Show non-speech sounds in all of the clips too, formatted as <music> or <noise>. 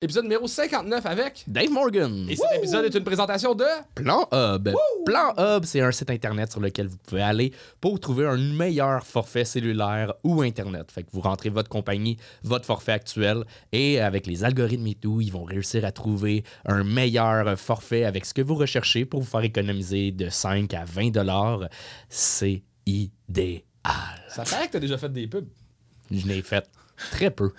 Épisode numéro 59 avec. Dave Morgan. Et cet épisode est une présentation de. Plan Hub. Plan Hub, c'est un site internet sur lequel vous pouvez aller pour trouver un meilleur forfait cellulaire ou internet. Fait que vous rentrez votre compagnie, votre forfait actuel, et avec les algorithmes et tout, ils vont réussir à trouver un meilleur forfait avec ce que vous recherchez pour vous faire économiser de 5 à 20 dollars. C'est idéal. Ça paraît que t'as déjà fait des pubs. Je n'ai fait très peu.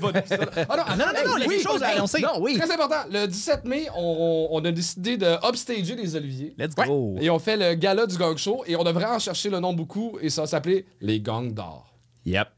Bon épisode. Ah non, non, non, il y a quelque chose à annoncer. Non, Oui. Très important. Le 17 mai, on, on a décidé de upstager les Oliviers. Let's go. Et on fait le gala du gang show et on devrait en chercher le nom beaucoup et ça va s'appeler les gangs d'or. Yep.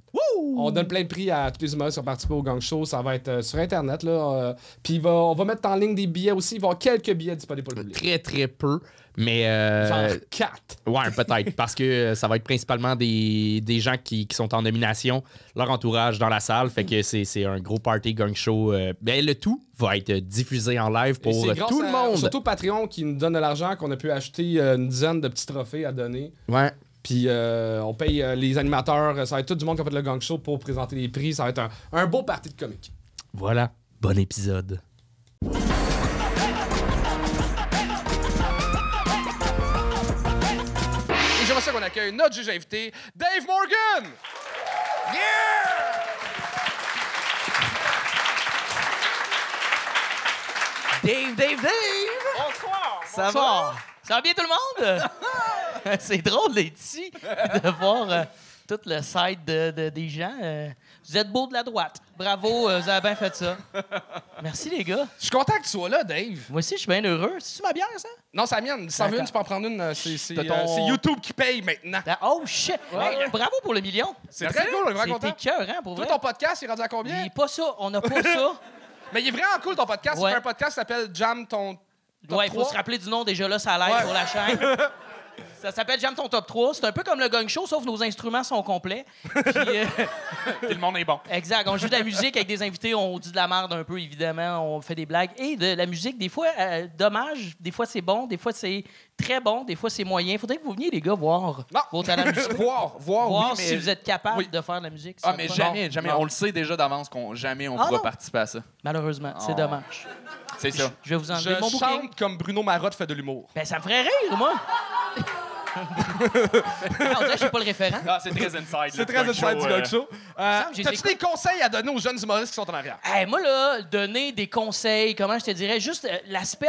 On donne plein de prix à tous les humoristes qui ont participé au gang show. Ça va être euh, sur Internet. Là, euh, Puis va- on va mettre en ligne des billets aussi. Il va y avoir quelques billets disponibles pour le public. Très, très peu. Mais. euh, Genre 4. Ouais, peut-être. <laughs> parce que ça va être principalement des, des gens qui, qui sont en nomination, leur entourage dans la salle. Fait que c'est un gros party gang show. euh, ben, le tout va être diffusé en live pour grâce tout le à- monde. Surtout Patreon qui nous donne de l'argent qu'on a pu acheter euh, une dizaine de petits trophées à donner. Ouais. Puis euh, on paye euh, les animateurs. Ça va être tout du monde qui a fait le gang show pour présenter les prix. Ça va être un, un beau party de comique. Voilà. Bon épisode. Et j'aimerais ça qu'on accueille notre juge invité, Dave Morgan! Dave, Dave, Dave! Bonsoir! Ça va? Ça va bien tout le monde? <laughs> C'est drôle d'être ici, de voir euh, tout le side de, de- des gens. euh. vous êtes beau de la droite. Bravo, euh, vous avez bien fait ça. Merci les gars. Je suis content que tu sois là, Dave. Moi aussi, je suis bien heureux. C'est-tu ma bière, ça? Non, c'est la mienne. Si t'en veux D'accord. une, tu peux en prendre une. C'est c'est, T'as ton- euh, c'est YouTube qui paye maintenant. Ah, Oh shit! Hey, bravo pour le million. C'est très cool, on est vraiment C'était content. cœur, hein, pour Toi, vrai. ton podcast, il est rendu à Il combien? est pas ça. On n'a pas <laughs> ça. Mais il est vraiment cool, ton podcast. Ouais. C'est un podcast qui s'appelle Jam ton. Ouais, il faut 3. se rappeler du nom déjà là, ça l'aide Ouais. pour la chaîne. <laughs> Ça s'appelle Jam ton top 3. C'est un peu comme le gang show, sauf nos instruments sont complets. Puis, euh, <laughs> le monde est bon. exact. On joue de la musique avec des invités, on dit de la merde un peu, évidemment. On fait des blagues. Et de la musique, des fois, euh, dommage. Des fois, c'est bon. Des fois, c'est très bon. Des fois, c'est moyen. Faudrait que vous veniez, les gars, voir Non. vos talents <laughs> musicaux. voir, voir, voir oui, mais- si vous êtes capable Oui. de faire de la musique. Ah, mais jamais, jamais. non. On le sait déjà d'avance qu'on jamais on Ah, pourra participer à ça. Malheureusement, c'est Oh. dommage. C'est ça. Je vais vous enlever Je mon bouquin. chante comme Bruno Marotte fait de l'humour. Ben, ça me ferait rire, moi. Ah, on dirait que j'ai pas le référent. Ah, c'est très inside. C'est très inside du gang show. Euh, j'ai T'as-tu écouté- des conseils à donner aux jeunes humoristes qui sont en arrière? Hey, moi, là, donner des conseils, comment je te dirais, juste euh, l'aspect,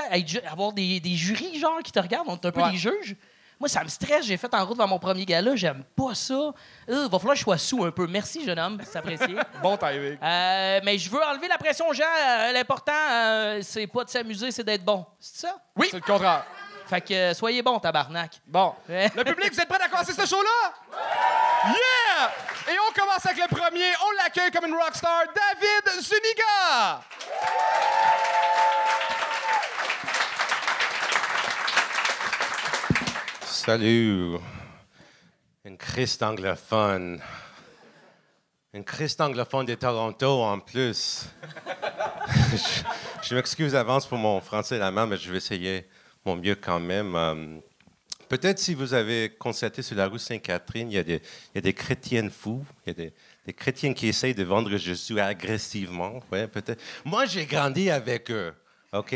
avoir des, des jurys, genre, qui te regardent, on est un peu Ouais. des juges. Moi, ça me stresse. J'ai fait en route vers mon premier gala. J'aime pas ça. Euh, va falloir que je sois sous un peu. Merci, jeune homme. C'est apprécié. <laughs> Bon timing. Euh, mais je veux enlever la pression aux gens. Euh, L'important, euh, c'est pas de s'amuser, c'est d'être bon. C'est ça? Oui. C'est le contraire. Fait que euh, soyez bon, tabarnak. Bon. Le public, vous êtes prêts à commencer ce show-là? Yeah! Et on commence avec le premier. On l'accueille comme une rockstar, David Zuniga! Salut. Une Christ anglophone. Une Christ anglophone de Toronto en plus. <laughs> je je m'excuse d'avance pour mon français la main, mais je vais essayer mon mieux quand même. Euh, Peut-être si vous avez constaté sur la rue Sainte-Catherine, il y a des, chrétiennes fous, il y a des, des chrétiens qui essayent de vendre Jésus agressivement. Ouais, peut-être. Moi, j'ai grandi avec eux, OK?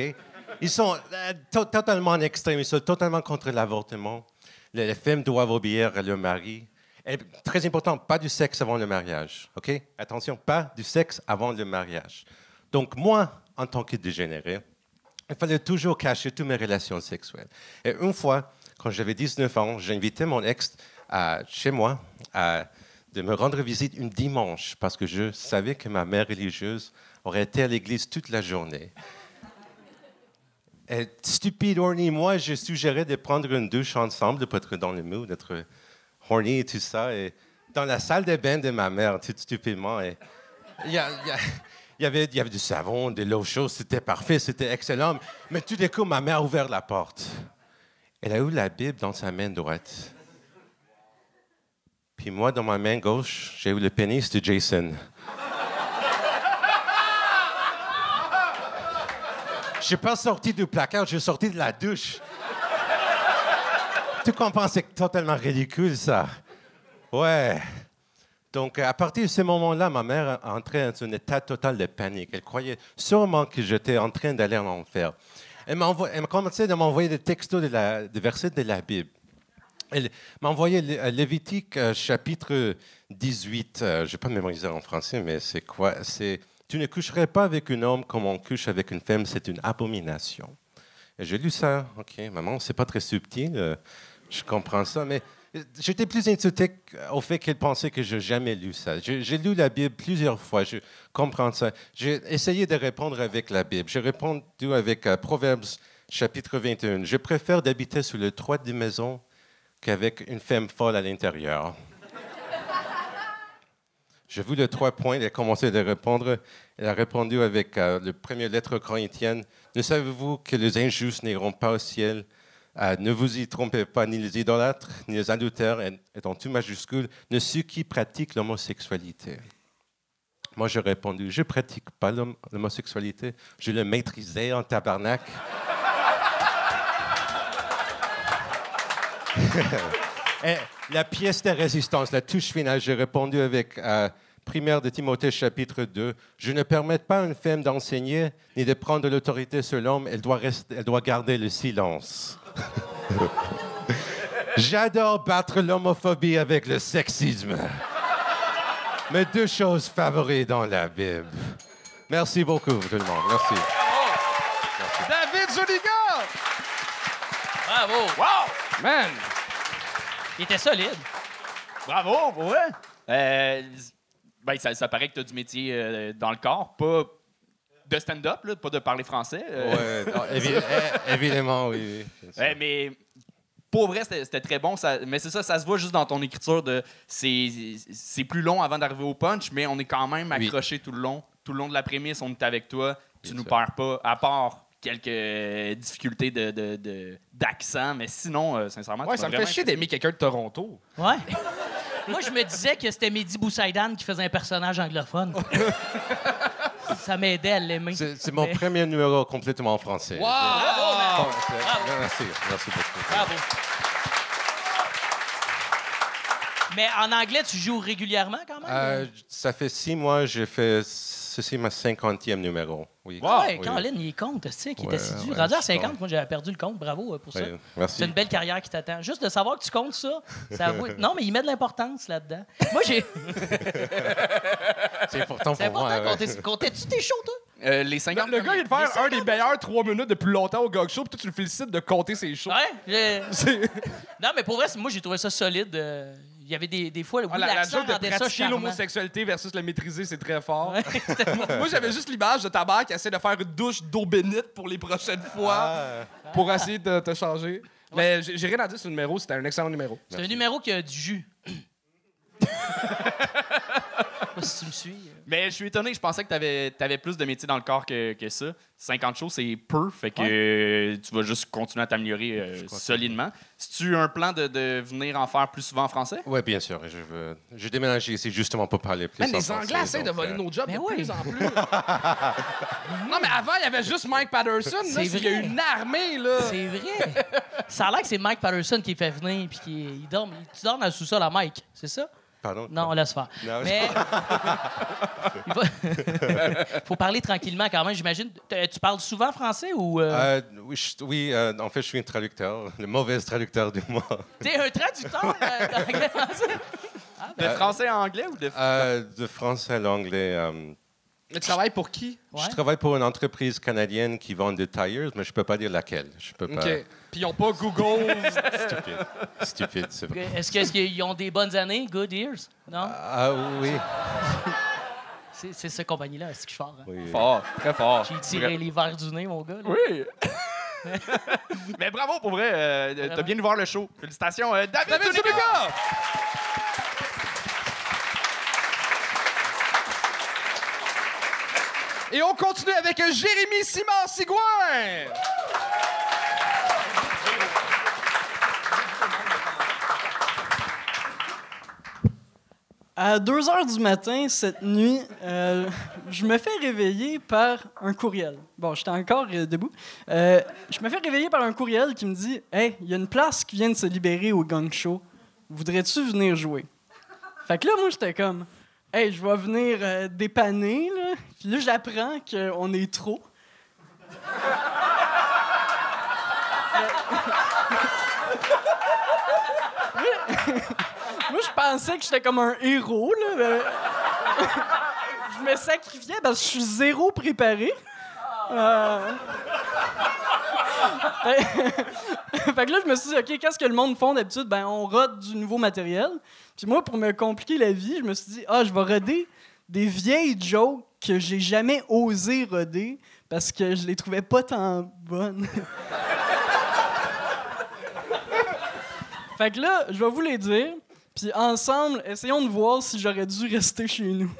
Ils sont euh, to- totalement en extrême, ils sont totalement contre l'avortement. Les, les femmes doivent obéir à leur mari. Et très important, pas du sexe avant le mariage, OK? Attention, pas du sexe avant le mariage. Donc, moi, en tant que dégénéré, il fallait toujours cacher toutes mes relations sexuelles. Et une fois, quand j'avais 19 ans, j'ai invité mon ex chez moi à, de me rendre visite un dimanche parce que je savais que ma mère religieuse aurait été à l'église toute la journée. Et stupide, horny, moi, je suggérais de prendre une douche ensemble, pour être dans le mood, d'être horny et tout ça. Et dans la salle de bain de ma mère, tout stupidement, il y avait, il y avait du savon, de l'eau chaude, c'était parfait, c'était excellent. Mais tout d'un coup, ma mère a ouvert la porte. Elle a eu la Bible dans sa main droite. Puis moi, dans ma main gauche, j'ai eu le pénis de Jason. Je suis pas sorti du placard, suis sorti de la douche. tu comprends, c'est totalement ridicule, ça. Ouais. Donc, à partir de ce moment-là, ma mère entrait dans un état total de panique. Elle croyait sûrement que j'étais en train d'aller en enfer. Elle elle commencé à m'envoyer des textos de la, des versets de la Bible. Elle Lé- euh, Lévitique euh, chapitre 18. Euh, je n'ai pas mémorisé en français, mais c'est quoi? C'est Tu ne coucherais pas avec un homme comme on couche avec une femme, c'est une abomination. J'ai lu ça. OK, maman, c'est pas très subtil. euh, je comprends ça, mais j'étais plus insulté au fait qu'elle pensait que je n'ai jamais lu ça. J'ai lu la Bible plusieurs fois. Je comprends ça. J'ai essayé de répondre avec la Bible. J'ai répondu avec euh, Proverbes chapitre 21. Je préfère d'habiter sous le toit des maisons qu'avec une femme folle à l'intérieur. J'ai vu les trois points, elle a commencé à répondre. Elle a répondu avec euh, le premier lettre corinthienne. Ne savez-vous que les injustes n'iront pas au ciel Euh, Ne vous y trompez pas, ni les idolâtres, ni les adultères, et- en tout majuscule, ne ceux qui pratiquent l'homosexualité. Moi, j'ai répondu, je pratique pas l'hom- l'homosexualité, je le maîtrisais en tabarnak. <laughs> Et la pièce de résistance, la touche finale, j'ai répondu avec euh, primaire de Timothée chapitre 2. Je ne permets pas à une femme d'enseigner ni de prendre l'autorité sur l'homme. Elle doit, rester, elle doit garder le silence. <laughs> J'adore battre l'homophobie avec le sexisme. Mes deux choses favorites dans la Bible. Merci beaucoup, tout le monde. Merci. David Zuniga! Bravo! Wow! Man! Il était solide. Bravo. Euh, ben, ça, ça paraît que tu as du métier euh, dans le corps, pas de stand-up, là, pas de parler français. euh, Ouais, non, évi- <laughs> évidemment, oui. Ouais, mais pour vrai, c'était très bon. Ça, mais c'est ça, ça se voit juste dans ton écriture. de C'est plus long avant d'arriver au punch, mais on est quand même Oui. accroché tout le long. Tout le long de la prémisse, on est avec toi. Tu Bien nous sûr. perds pas, à part quelques difficultés d'accent. De, de, d'accent, mais sinon, euh, sincèrement, Ouais, tu ça me fait chier d'aimer quelqu'un de Toronto. Ouais. Moi, je me disais que c'était Mehdi Boussaïdan qui faisait un personnage anglophone. <laughs> ça m'aidait à l'aimer. C'est mon Mais- premier numéro complètement en français. Wow! Bravo, c'est- Bravo. Merci, merci beaucoup. Bravo. Mais en anglais, tu joues régulièrement quand même? Euh, ça fait six mois, j'ai fait. Ceci ma cinquantième numéro. Oui. Ah ouais, Oui. Il compte, tu sais, qui Ouais, est assidu. ouais, Rendu à je 50, compte. moi, j'avais perdu le compte. Bravo euh, pour ça. Merci. C'est une belle carrière qui t'attend. Juste de savoir que tu comptes ça, ça <laughs> Non, mais il met de l'importance là-dedans. Moi, j'ai. <laughs> C'est important C'est pour moi. ouais. compter- Comptais-tu tes shows, toi? Euh, les Le, 50 le gars, il vient de faire un des meilleurs trois minutes de plus longtemps au Gog Show, puis toi, tu le félicites de compter ses shows. Ouais. j'ai- C'est <laughs> Non, mais pour vrai, c'est- moi, j'ai trouvé ça solide. euh, Il y avait des, des fois, oui, Ah, la, la l'accent joke de rendait ça pratiquer charmant. l'homosexualité versus le maîtriser, c'est très fort. Ouais, <laughs> c'était- Moi, j'avais juste l'image de ta mère qui essaie de faire une douche d'eau bénite pour les prochaines fois, Ah, pour essayer de te changer. Mais j'ai j'ai rien à dire sur le numéro, c'était un excellent numéro. C'est un numéro qui a du jus. <laughs> Je sais pas si tu me suis. euh. Mais je suis étonné, je pensais que tu avais, plus de métiers dans le corps que, que ça. 50 shows, c'est peu, fait que euh, tu vas juste continuer à t'améliorer euh, solidement. Si tu as un plan de, de venir en faire plus souvent en français? oui, bien sûr. Je veux. J'ai déménagé ici justement pour parler plus Man, en les français, Anglais essaient de voler nos jobs Ben de oui. plus en plus. <laughs> non, mais avant, il y avait juste Mike Patterson. Là, il y a une armée, là. C'est vrai. <laughs> Ça a l'air que c'est Mike Patterson qui fait venir puis qui il dort. Tu dors dans le sous-sol à Mike, c'est ça? Pardon? Non, on laisse faire. Non, Mais. <laughs> Il faut... faut parler tranquillement quand même, j'imagine. T- Tu parles souvent français ou. euh, Euh, oui, je- oui, euh, en fait, je suis un traducteur, le mauvais traducteur du mois. T'es un traducteur euh, d'anglais-français? De français à anglais ou de... Euh, de français à l'anglais. Mais tu travailles pour qui? Ouais. Je travaille pour une entreprise canadienne qui vend des tires, mais je peux pas dire laquelle. Je peux pas. OK. Puis ils ont pas Google. <laughs> Stupide. Stupide, c'est vrai. Est-ce qu'ils ont des bonnes années? Good years? Non? Ah oui. <laughs> C'est c'est cette compagnie-là, est-ce que je suis fort? hein? oui. Fort, très fort. J'ai tiré les verres du nez, mon gars. là. Oui! <laughs> Mais bravo pour vrai, euh, t'as bien voir le show. Félicitations, euh, David, David Zuniga! Zuniga! Et on continue avec Jérémy Simon Sigouin. À 2 heures du matin, cette nuit, euh, je me fais réveiller par un courriel. Bon, j'étais encore euh, debout. Euh, je me fais réveiller par un courriel qui me dit Hey, il y a une place qui vient de se libérer au Gang Show. Voudrais-tu venir jouer Fait que là, moi, j'étais comme, hey, je vais venir euh, dépanner, là. Puis là, j'apprends qu'on est trop. Moi, je pensais que j'étais comme un héros, là. je me sacrifiais parce que je suis zéro préparé. Euh, <laughs> fait... que là, je me suis dit, OK, qu'est-ce que le monde font d'habitude? Ben, on rode du nouveau matériel. Puis moi, pour me compliquer la vie, je me suis dit, ah, je vais roder des vieilles jokes que j'ai jamais osé roder parce que je les trouvais pas tant bonnes. <laughs> fait que là, je vais vous les dire. Puis ensemble, essayons de voir si j'aurais dû rester chez nous. <laughs>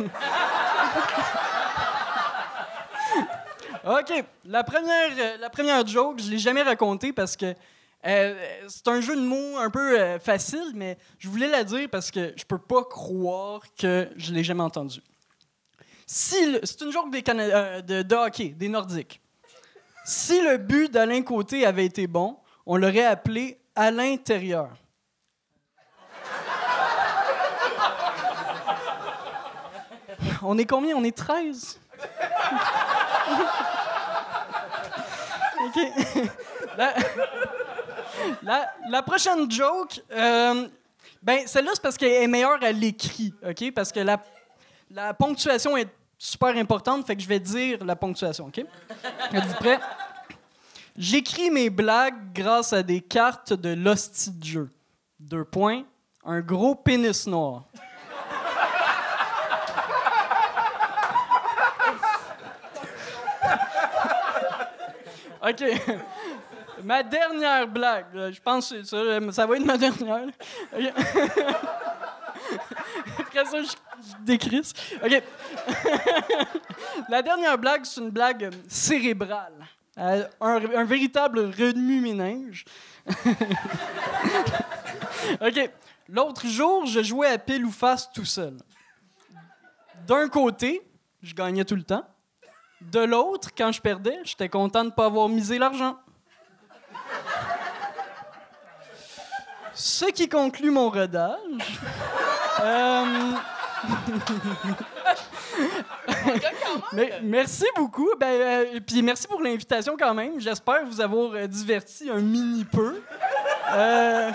OK. La première, euh, la première joke, je l'ai jamais racontée parce que euh, c'est un jeu de mots un peu euh, facile, mais je voulais la dire parce que je peux pas croire que je l'ai jamais entendue. C'est une joke des Cana- de, de hockey, des Nordiques. Si le but d'Alain Côté avait été bon, on l'aurait appelé à l'intérieur. On est combien? On est 13? <laughs> OK. La, la- prochaine joke, euh, ben, celle-là, c'est parce qu'elle est meilleure à l'écrit, OK? Parce que la, la ponctuation est super importante, fait que je vais dire la ponctuation, OK? Êtes-vous prêts? J'écris mes blagues grâce à des cartes de l'hostie de jeu. Deux points. Un gros pénis noir. OK. <laughs> ma dernière blague. Je pense que ça, va être ma dernière. là. OK. <laughs> Après ça, je, je décrisse. OK. <laughs> La dernière blague, c'est une blague cérébrale. Euh, un, un véritable remue-ménage. OK. L'autre jour, je jouais à pile ou face tout seul. D'un côté, je gagnais tout le temps. De l'autre, quand je perdais, j'étais content de ne pas avoir misé l'argent. Ce qui conclut mon rodage. Euh, <laughs> Mais- merci beaucoup. Ben, euh, puis merci pour l'invitation quand même. J'espère vous avoir euh, diverti un mini peu. Euh,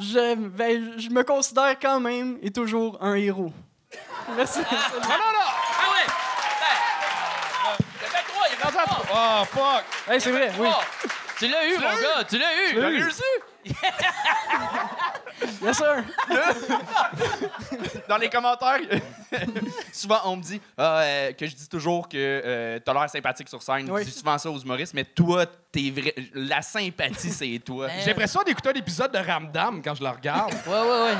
je, ben, je me considère quand même et toujours un héros. Merci. Ah il fait trois, il fait trois. Oh, fuck! Hey, c'est vrai, oui. Trois. Tu l'as eu, mon gars, tu l'as eu. l'as eu. réussi. <laughs> Yes, sir. Dans les commentaires, <laughs> souvent on me dit ah, euh, que je dis toujours que euh, t'as l'air sympathique sur scène. Oui. Je dis souvent ça aux humoristes, mais toi, t'es vrai. La sympathie, c'est toi. Ben, J'ai l'impression d'écouter un épisode de Ramdam quand je le regarde. Ouais, ouais, ouais.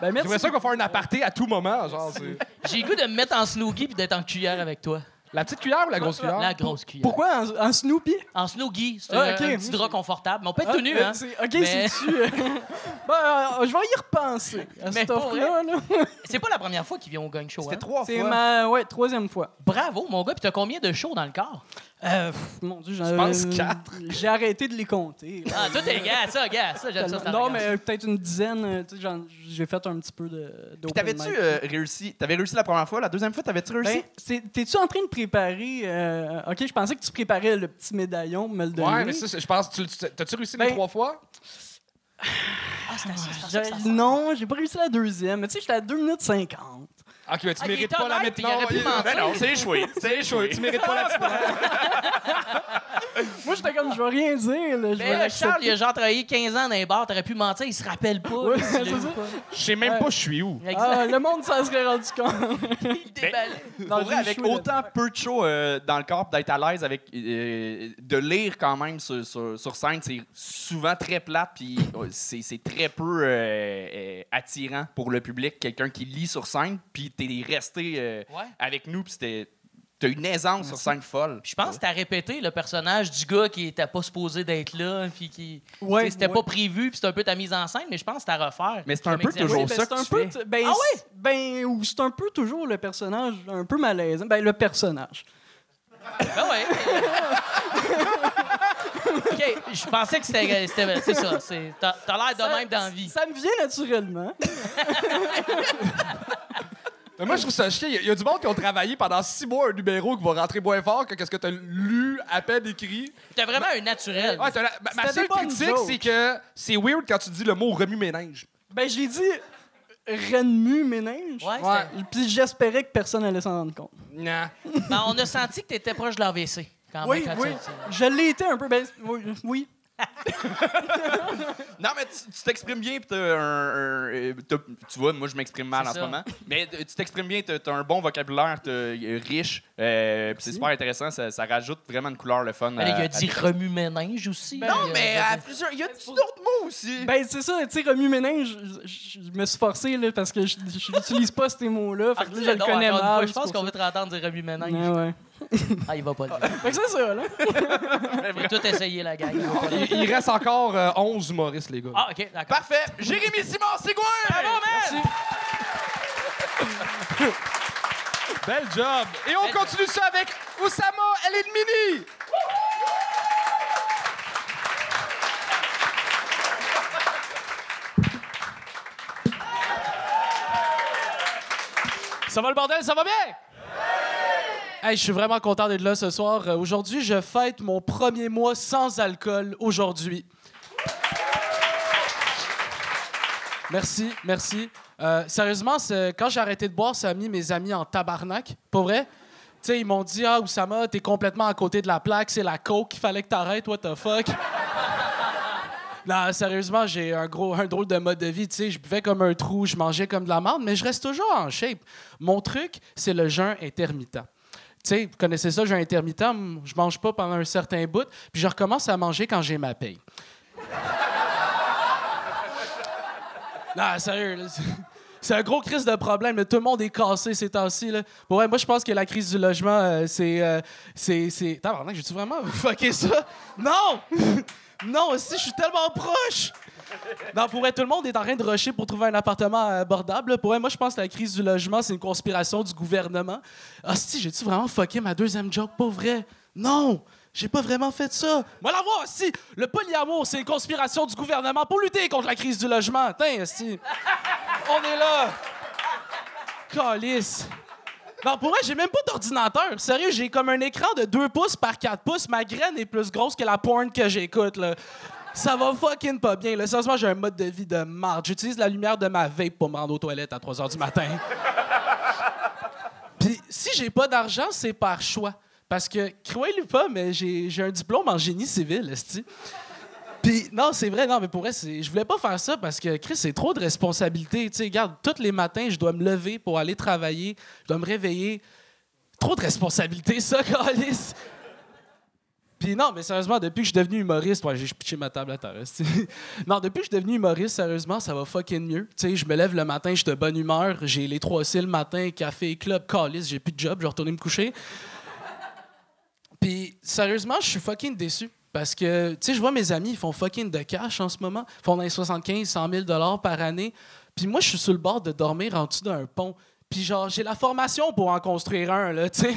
Ben, merci. J'aimerais ça qu'on va faire un aparté à tout moment. Genre, <laughs> c'est- J'ai le goût de me mettre en snoogie puis d'être en cuillère avec toi. La petite cuillère ou la grosse cuillère? La grosse cuillère. Pourquoi en, en Snoopy? En snoogie, c'est Ah, un, ok. un petit drap confortable. Mais on peut être Ah, tout nu, hein. c'est- OK, Mais- c'est-tu... euh, ben, euh, je vais y repenser à Mais cette pour offre-là. là. C'est pas la première fois qu'il vient au gang show, C'était hein? trois C'est fois. ma ouais, troisième fois. Bravo, mon gars. Puis t'as combien de shows dans le corps? Euh, pff, mon Dieu, j'en- Je pense quatre. J'ai arrêté de les compter. Ah, toi, t'es gars, ça, gars. Ça, j'aime ça. cette non, mais euh, peut-être une dizaine. euh, tu sais, j'en- J'ai fait un petit peu de Puis d'open T'avais-tu mic. euh, réussi? T'avais réussi la première fois, la deuxième fois, t'avais-tu réussi? Ben, c'est- T'es-tu en train de préparer... euh, OK, je pensais que tu préparais le petit médaillon pour me le donner. Ouais, mais ça, c'est- je pense. tu- tu- T'as-tu réussi Ben- les trois fois? Ah. Non, j'ai pas réussi la deuxième. Mais tu sais, j'étais à 2 minutes 50. Ok, mais tu Ah, il mérites pas la mettre. il aurait pu il- mentir. Ben non, c'est échoué. <laughs> C'est échoué. tu mérites pas la petite. <laughs> Moi, j'étais comme, je vais rien dire. Là, je vais Mais là, l'accepter. Charles, il a genre travaillé 15 ans dans les bars. T'aurais pu mentir, il se rappelle pas. Ouais, c'est ça. Je sais même pas je suis où. Exact. Ah, le monde s'en serait rendu compte. <laughs> Il. Non, Pour j'ai vrai, avec échoué autant peu de shows euh, dans le corps, d'être à l'aise avec euh, de lire quand même sur, sur- sur scène, c'est souvent très plate, puis euh, c'est c'est très peu euh, euh, attirant pour le public, quelqu'un qui lit sur scène, puis t'es resté euh, Ouais. avec nous, puis c'était t'as une aisance sur scène folle. Puis je pense que t'as répété le personnage du gars qui était pas supposé d'être là, puis qui. Ouais, C'était ouais. pas prévu, puis c'est un peu ta mise en scène, mais je pense que à refaire. Mais c'est un peu toujours Oui, ben, ça c'est que un tu peu fais. Ben, Ah c'est- Ben, ou c'est un peu toujours le personnage un peu malaisant. Ben, le personnage. Ben ouais. <laughs> OK, je pensais que c'était... c'était- C'est ça, c'est... T'as t'as l'air de même dans la vie. Ça me vient naturellement. <laughs> Mais moi, je trouve ça chiant. Il y, a- il y a du monde qui ont travaillé pendant six mois un numéro qui va rentrer moins fort que qu'est-ce que t'as lu, à peine écrit. T'es vraiment un naturel. Ouais, t'as la- ma- ma seule critique, c'est que c'est weird quand tu dis le mot remue-ménage. Ben, j'ai dit Renmu ménage. Ouais, Ouais. Puis j'espérais que personne allait s'en rendre compte. Non. Ben, on a senti que t'étais proche de l'AVC. Quand Oui, même, quand oui. tu- Je l'ai été un peu. Ben, oui. oui. <laughs> Non, mais tu tu t'exprimes bien, puis t'as un, un- t'as- tu vois, moi, je m'exprime mal C'est en ce ça. moment. Mais tu t'exprimes bien, t'as as un bon vocabulaire, t'as- euh, riche, euh, puis c'est super intéressant, ça, ça rajoute vraiment une couleur le fun. Ben, il à- a à- dit remue-ménage aussi. Non, là. Il a- mais il à plusieurs. Y a d'autres mots aussi. Ben, c'est ça, tu sais, Remu ménage, je, je- je me suis forcé, là, parce que je je n'utilise pas ces mots-là. Fait Ah, que là, dis-le je le connais mal. Je pense qu'on veut te entendre dire remue-ménage. ouais. <laughs> Ah, il va pas le dire. Fait que c'est ça, là. <laughs> J'ai tout essayé, la gang. il va pas le dire. Il, il reste encore euh, 11 humoristes, les gars. Ah, OK, d'accord. Parfait. Jérémy Simon, c'est quoi? <laughs> Bel job. Et on continue ça avec Oussama El Edmini. Ça va le bordel, ça va bien? Hey, je suis vraiment content d'être là ce soir. Euh, Aujourd'hui, je fête mon premier mois sans alcool aujourd'hui. Merci, merci. Euh, sérieusement, quand j'ai arrêté de boire, ça a mis mes amis en tabarnak. Pas vrai? Tu sais, ils m'ont dit Ah, Oussama, t'es complètement à côté de la plaque, c'est la coke qu'il fallait que t'arrêtes, what the fuck? Non, sérieusement, j'ai un gros, un drôle de mode de vie. Tu je buvais comme un trou, je mangeais comme de la merde, mais je reste toujours en shape. Mon truc, c'est le jeûne intermittent. Tu sais, vous connaissez ça, jeûne intermittent. m- Je mange pas pendant un certain bout, puis je recommence à manger quand j'ai ma paye. <laughs> non, sérieux, <laughs> c'est- un gros crise de problème. là. Tout le monde est cassé ces temps-ci. là. Pour vrai, moi, je pense que la crise du logement, euh, c'est. euh, c'est. c'est... J'ai-tu vraiment <laughs> fucké ça? Non! non, aussi, je suis tellement proche! Non, pour vrai, tout le monde est en train de rusher pour trouver un appartement abordable. là. Pour vrai, moi, je pense que la crise du logement, c'est une conspiration du gouvernement. Ah, si, j'ai-tu vraiment fucké ma deuxième joke? Pas vrai? Non! J'ai pas vraiment fait ça. Moi, la voir, si! Le polyamour, c'est une conspiration du gouvernement pour lutter contre la crise du logement. Tiens, si. On est là! Calice! Non, pour vrai, j'ai même pas d'ordinateur. Sérieux, j'ai comme un écran de 2 pouces par 4 pouces. Ma graine est plus grosse que la porn que j'écoute, là. Ça va fucking pas bien, là. Sérieusement, j'ai un mode de vie de marde. J'utilise la lumière de ma vape pour me rendre aux toilettes à 3 h du matin. Puis si j'ai pas d'argent, c'est par choix. Parce que, croyez-le pas, mais j'ai un diplôme en génie civil, esti. Puis non, c'est vrai, non, mais pour vrai, je voulais pas faire ça parce que, Chris, c'est trop de responsabilité. Tu sais, regarde, tous les matins, je dois me lever pour aller travailler, je dois me réveiller. Trop de responsabilité, ça, <laughs> Calis. Puis non, mais sérieusement, depuis que je suis devenu humoriste, ouais, j'ai pitché ma table à terre. <laughs> non, depuis que je suis devenu humoriste, sérieusement, ça va fucking mieux. Tu sais, je me lève le matin, je suis de bonne humeur, j'ai les trois cils le matin, café, club, Calis, j'ai plus de job, je vais retourner me coucher. Puis, sérieusement, je suis fucking déçu. Parce que, tu sais, je vois mes amis, ils font fucking de cash en ce moment. Ils font dans les 75, 100 000 par année. Puis moi, je suis sur le bord de dormir en dessous d'un pont. Puis genre, j'ai la formation pour en construire un, là, tu sais.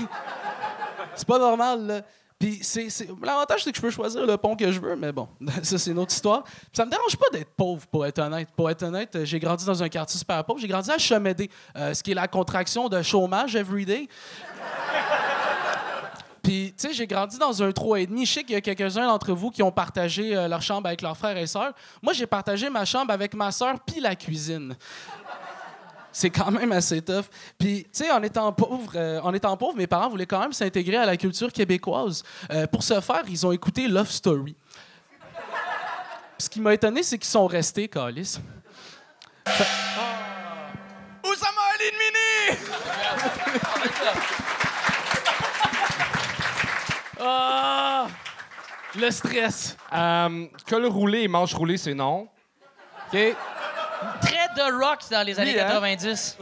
C'est pas normal, là. Puis c'est, l'avantage, c'est que je peux choisir le pont que je veux, mais bon, <laughs> ça, c'est une autre histoire. Puis ça me dérange pas d'être pauvre, pour être honnête. Pour être honnête, euh, j'ai grandi dans un quartier super pauvre. J'ai grandi à Chemédé, euh, ce qui est la contraction de chômage everyday. Puis, tu sais, j'ai grandi dans un 3,5. Je sais qu'il y a quelques-uns d'entre vous qui ont partagé euh, leur chambre avec leurs frères et sœurs. Moi, j'ai partagé ma chambre avec ma sœur puis la cuisine. C'est quand même assez tough. Puis, tu sais, en étant pauvre, euh, en étant pauvre, mes parents voulaient quand même s'intégrer à la culture québécoise. Euh, pour ce faire, ils ont écouté Love Story. Puis ce qui m'a étonné, c'est qu'ils sont restés, Calis. Oussama Ali Mini! <laughs> Ah! Le stress. Euh, col roulé et manche roulée, c'est non. OK? De rock dans les années Oui, hein? 90.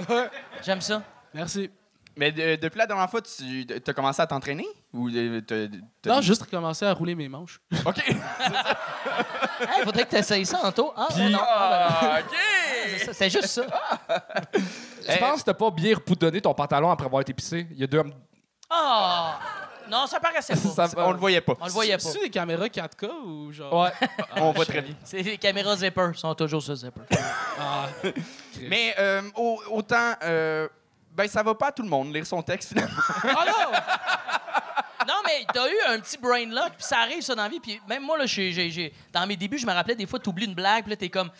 J'aime ça. Merci. Mais de- depuis la dernière fois, tu as commencé à t'entraîner? Ou euh, t'as- t'as- Non, juste recommencer à rouler mes manches. OK. <laughs> Il faudrait que tu essayes ça, Anto. Ah, ben non. Ah, OK! <laughs> C'est ça, C'est juste ça. Je pense que t'as pas bien repoudonné ton pantalon après avoir été pissé? Il y a deux. Ah! Non, ça paraissait pas. <laughs> Ça- On le voyait pas. On le voyait pas. C'est des caméras 4K ou genre? Ouais. On voit très bien. C'est les caméras zipper, sont toujours sur zipper. Ah. Mais euh, au- autant, euh, ben ça va pas à tout le monde lire son texte finalement. Oh non! <laughs> Non, mais t'as eu un petit brain lock, puis ça arrive, ça, dans la vie. Puis même moi, là, j'ai- j'ai- j'ai- dans mes débuts, je me rappelais des fois, t'oublies une blague, puis là, t'es comme...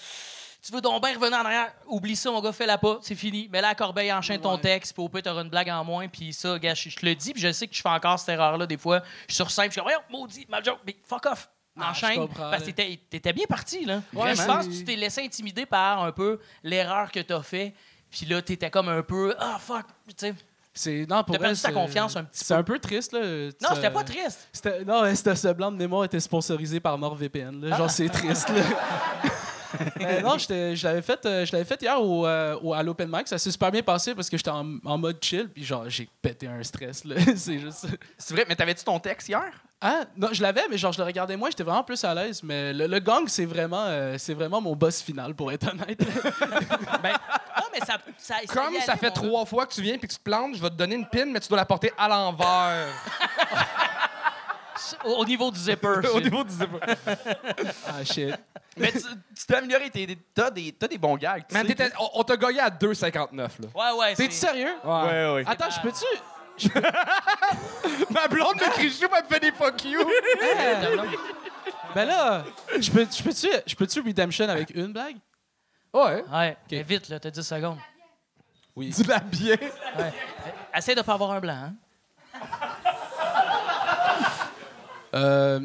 Tu veux donc bien revenir en arrière? Oublie ça, mon gars, fais-la pas, c'est fini. Mais là, à Corbeil, enchaîne ton texte, puis au pire, t'auras une blague en moins, puis ça, gars, je te le dis, puis je sais que je fais encore cette erreur-là des fois. Je suis sur scène, puis je suis comme, maudit, ma joke, mais fuck off. Ah, Enchaîne, parce que t'étais bien parti, là. Ouais, je c'est- pense que tu t'es laissé intimider par un peu l'erreur que t'as fait, puis là, t'étais comme un peu, ah, fuck, tu sais. C'est non pour T'as perdu ta c'est- confiance un petit C'est peu. un peu triste là. Non, c'était pas triste. Non, c'était ce blanc de mémoire était sponsorisé par NordVPN. Là. Genre c'est triste là. <laughs> <laughs> Euh, non, je l'avais fait, euh, je l'avais fait hier au, euh, au- à l'open mic. Ça s'est super bien passé parce que j'étais en, en mode chill puis genre j'ai pété un stress <laughs> c'est juste. ça. C'est vrai, mais t'avais-tu ton texte hier? Ah non, je l'avais mais genre je le regardais moi, j'étais vraiment plus à l'aise. Mais le, le gang c'est vraiment, euh, c'est vraiment mon boss final pour être honnête. <laughs> Non, mais ça. ça Comme ça fait trois fois que tu viens puis que tu te plantes, je vais te donner une pin, mais tu dois la porter à l'envers. Au, au niveau du zipper. <laughs> Au niveau du zipper. <laughs> ah shit. Mais tu tu t'es amélioré, t'es- t'as des, t'as des bons gags. tu Man, sais. t'étais- on, on t'a gagné à 2,59 là. Ouais, ouais. T'es-tu c'est- sérieux? Ouais, ouais. Attends, je peux-tu? <laughs> Ma blonde me crie chou, elle me fait des fuck you. Ben là, je peux, je peux-tu, je peux-tu redemption avec une blague? Ouais. Ouais, mais vite, là, t'as 10 secondes. Tu l'as bien. Ouais. Essaye de pas avoir un blanc, hein. Euh,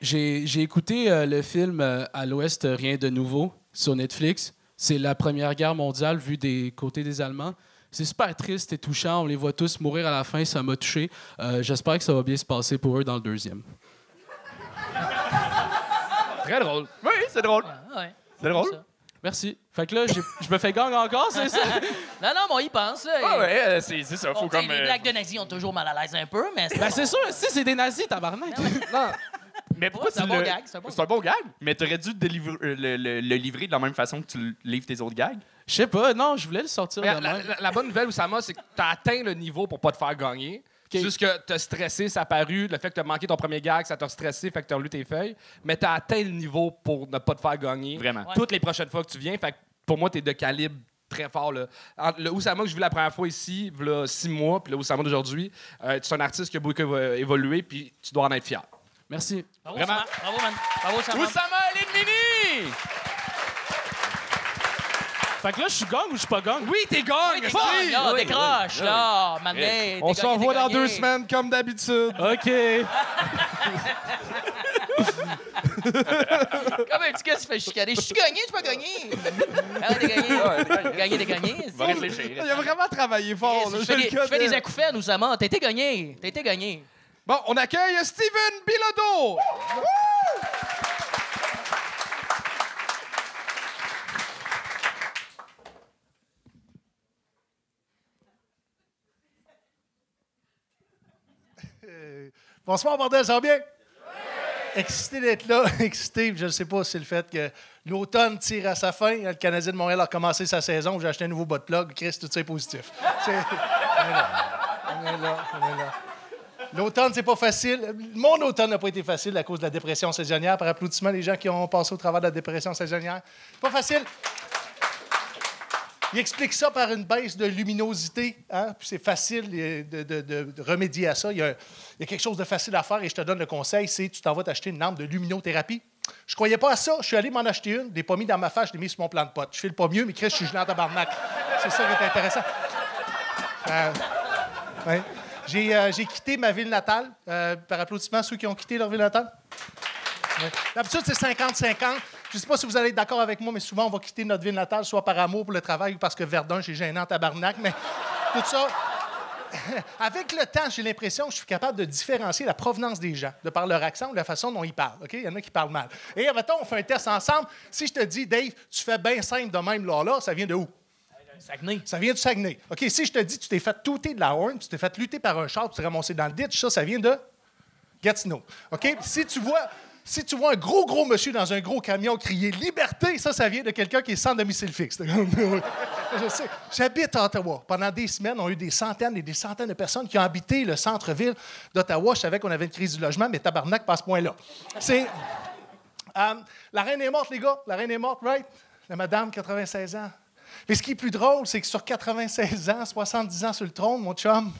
j'ai, j'ai écouté euh, le film euh, À l'Ouest, rien de nouveau sur Netflix. C'est la Première Guerre mondiale vue des côtés des Allemands. C'est super triste et touchant. On les voit tous mourir à la fin. Ça m'a touché. Euh, j'espère que ça va bien se passer pour eux dans le deuxième. Très drôle. Oui, c'est drôle. Ah, ouais. C'est drôle. Ça. Merci. Fait que là, je me fais gang encore, c'est ça? <laughs> Non, non, mais on y pense, là. Ah ouais, euh, c'est ça. Faut comme. les euh, blagues de nazis ont toujours mal à l'aise un peu, mais c'est ben c'est sûr, si c'est des nazis, tabarnak. Non. <laughs> Mais pourquoi Ouais, c'est un bon gag, c'est un bon C'est un bon gag. Mais t'aurais dû délivrer- euh, le, le- le livrer de la même façon que tu le livres tes autres gags? Je sais pas, non, je voulais le sortir de la, même. la- la bonne nouvelle, Oussama, c'est que t'as atteint le niveau pour pas te faire gagner. Juste que t'as stressé, ça a paru. Le fait que t'as manqué ton premier gag, ça t'a stressé, fait que t'as relu tes feuilles. Mais t'as atteint le niveau pour ne pas te faire gagner. Vraiment. Ouais. Toutes les prochaines fois que tu viens. Fait que pour moi, t'es de calibre très fort. Là. Le Oussama que je vis la première fois ici, là, six mois, puis le Oussama d'aujourd'hui, euh, tu es un artiste qui a beaucoup évo- évolué, puis tu dois en être fier. Merci. Bravo, Vraiment. Bravo, man. Bravo, Sam. Oussama Mini! Fait que là, je suis gang ou je suis pas gang? Oui, t'es gang! Oui, t'es gagné, là, oui, décroche, oui, là. Mané, On se revoit dans deux semaines, comme d'habitude. OK. <laughs> <laughs> Comme un petit gars qui se fait chicaner. Je suis gagné, je suis pas gagné. Ah ouais, t'es gagné. Gagné, t'es gagné. Va réfléchir. Il a vraiment travaillé fort. là, Je fais des- je fais des acouphènes, Oussama. T'as été gagné. T'as été gagné. Bon, on accueille Steven Bilodeau. Bonsoir, bordel, ça va bien? Excité d'être là, <laughs> excité, je ne sais pas si c'est le fait que l'automne tire à sa fin. Le Canadien de Montréal a recommencé sa saison, j'ai acheté un nouveau bot plug, Chris, tout ça est positif. On est là, on est là, on est là. L'automne, c'est pas facile. Mon automne n'a pas été facile à cause de la dépression saisonnière. Par applaudissement, les gens qui ont passé au travers de la dépression saisonnière. Pas facile. Il explique ça par une baisse de luminosité. Hein? Puis c'est facile euh, de, de- de- remédier à ça. Il y, a, quelque chose de facile à faire et je te donne le conseil, c'est tu t'en vas t'acheter une lampe de luminothérapie. Je croyais pas à ça. Je suis allé m'en acheter une. Je l'ai pas mis dans ma face, je l'ai mis sur mon plan de pote. Je fais le pas mieux, mais Chris, je suis gelé en tabarnak. C'est ça qui est intéressant. Euh, euh, j'ai quitté ma ville natale. Euh, par applaudissement, ceux qui ont quitté leur ville natale. D'habitude, c'est 50-50. Je ne sais pas si vous allez être d'accord avec moi, mais souvent, on va quitter notre ville natale, soit par amour pour le travail ou parce que Verdun, gêné en tabarnak. Mais <laughs> tout ça, <laughs> avec le temps, j'ai l'impression que je suis capable de différencier la provenance des gens, de par leur accent ou la façon dont ils parlent. OK? Il y en a qui parlent mal. Et mettons, on fait un test ensemble. Si je te dis, Dave, tu fais bien simple de même là, là, ça vient de où? Saguenay. Ça vient du Saguenay. OK, si je te dis, tu t'es fait touter de la horn, tu t'es fait lutter par un char, tu t'es ramassé dans le ditch, ça, ça vient de Gatineau. OK? Si tu vois, Si tu vois un gros, gros monsieur dans un gros camion crier Liberté, ça, ça vient de quelqu'un qui est sans domicile fixe. <laughs> Je sais. J'habite à Ottawa. Pendant des semaines, on a eu des centaines et des centaines de personnes qui ont habité le centre-ville d'Ottawa. Je savais qu'on avait une crise du logement, mais tabarnak, pas à ce point-là. C'est. Euh, la reine est morte, les gars. La reine est morte, right? La madame, 96 ans. Mais ce qui est plus drôle, c'est que sur 96 ans, 70 ans sur le trône, mon chum,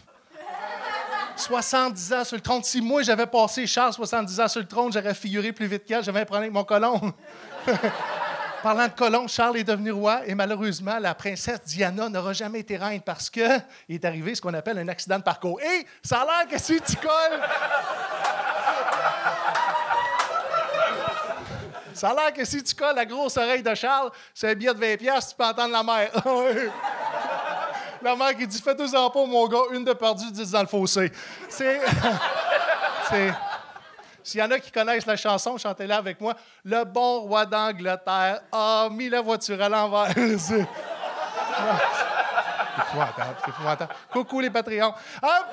70 ans sur le trône. Si moi, j'avais passé Charles 70 ans sur le trône, j'aurais figuré plus vite qu'elle. J'avais un problème avec mon colon. <laughs> Parlant de colon, Charles est devenu roi et malheureusement, la princesse Diana n'aura jamais été reine parce que il est arrivé ce qu'on appelle un accident de parcours. Et ça a l'air que si tu colles. <laughs> Ça a l'air que si tu colles la grosse oreille de Charles, c'est un billet de 20$, tu peux entendre la mère. <laughs> la mère qui dit Fais-toi en pas, mon gars, une de perdue, dix dans le fossé. C'est. <laughs> c'est. S'il y en a qui connaissent la chanson, chantez-la avec moi. Le bon roi d'Angleterre a mis la voiture à l'envers. <laughs> c'est c'est. Coucou les Patreons. Ah,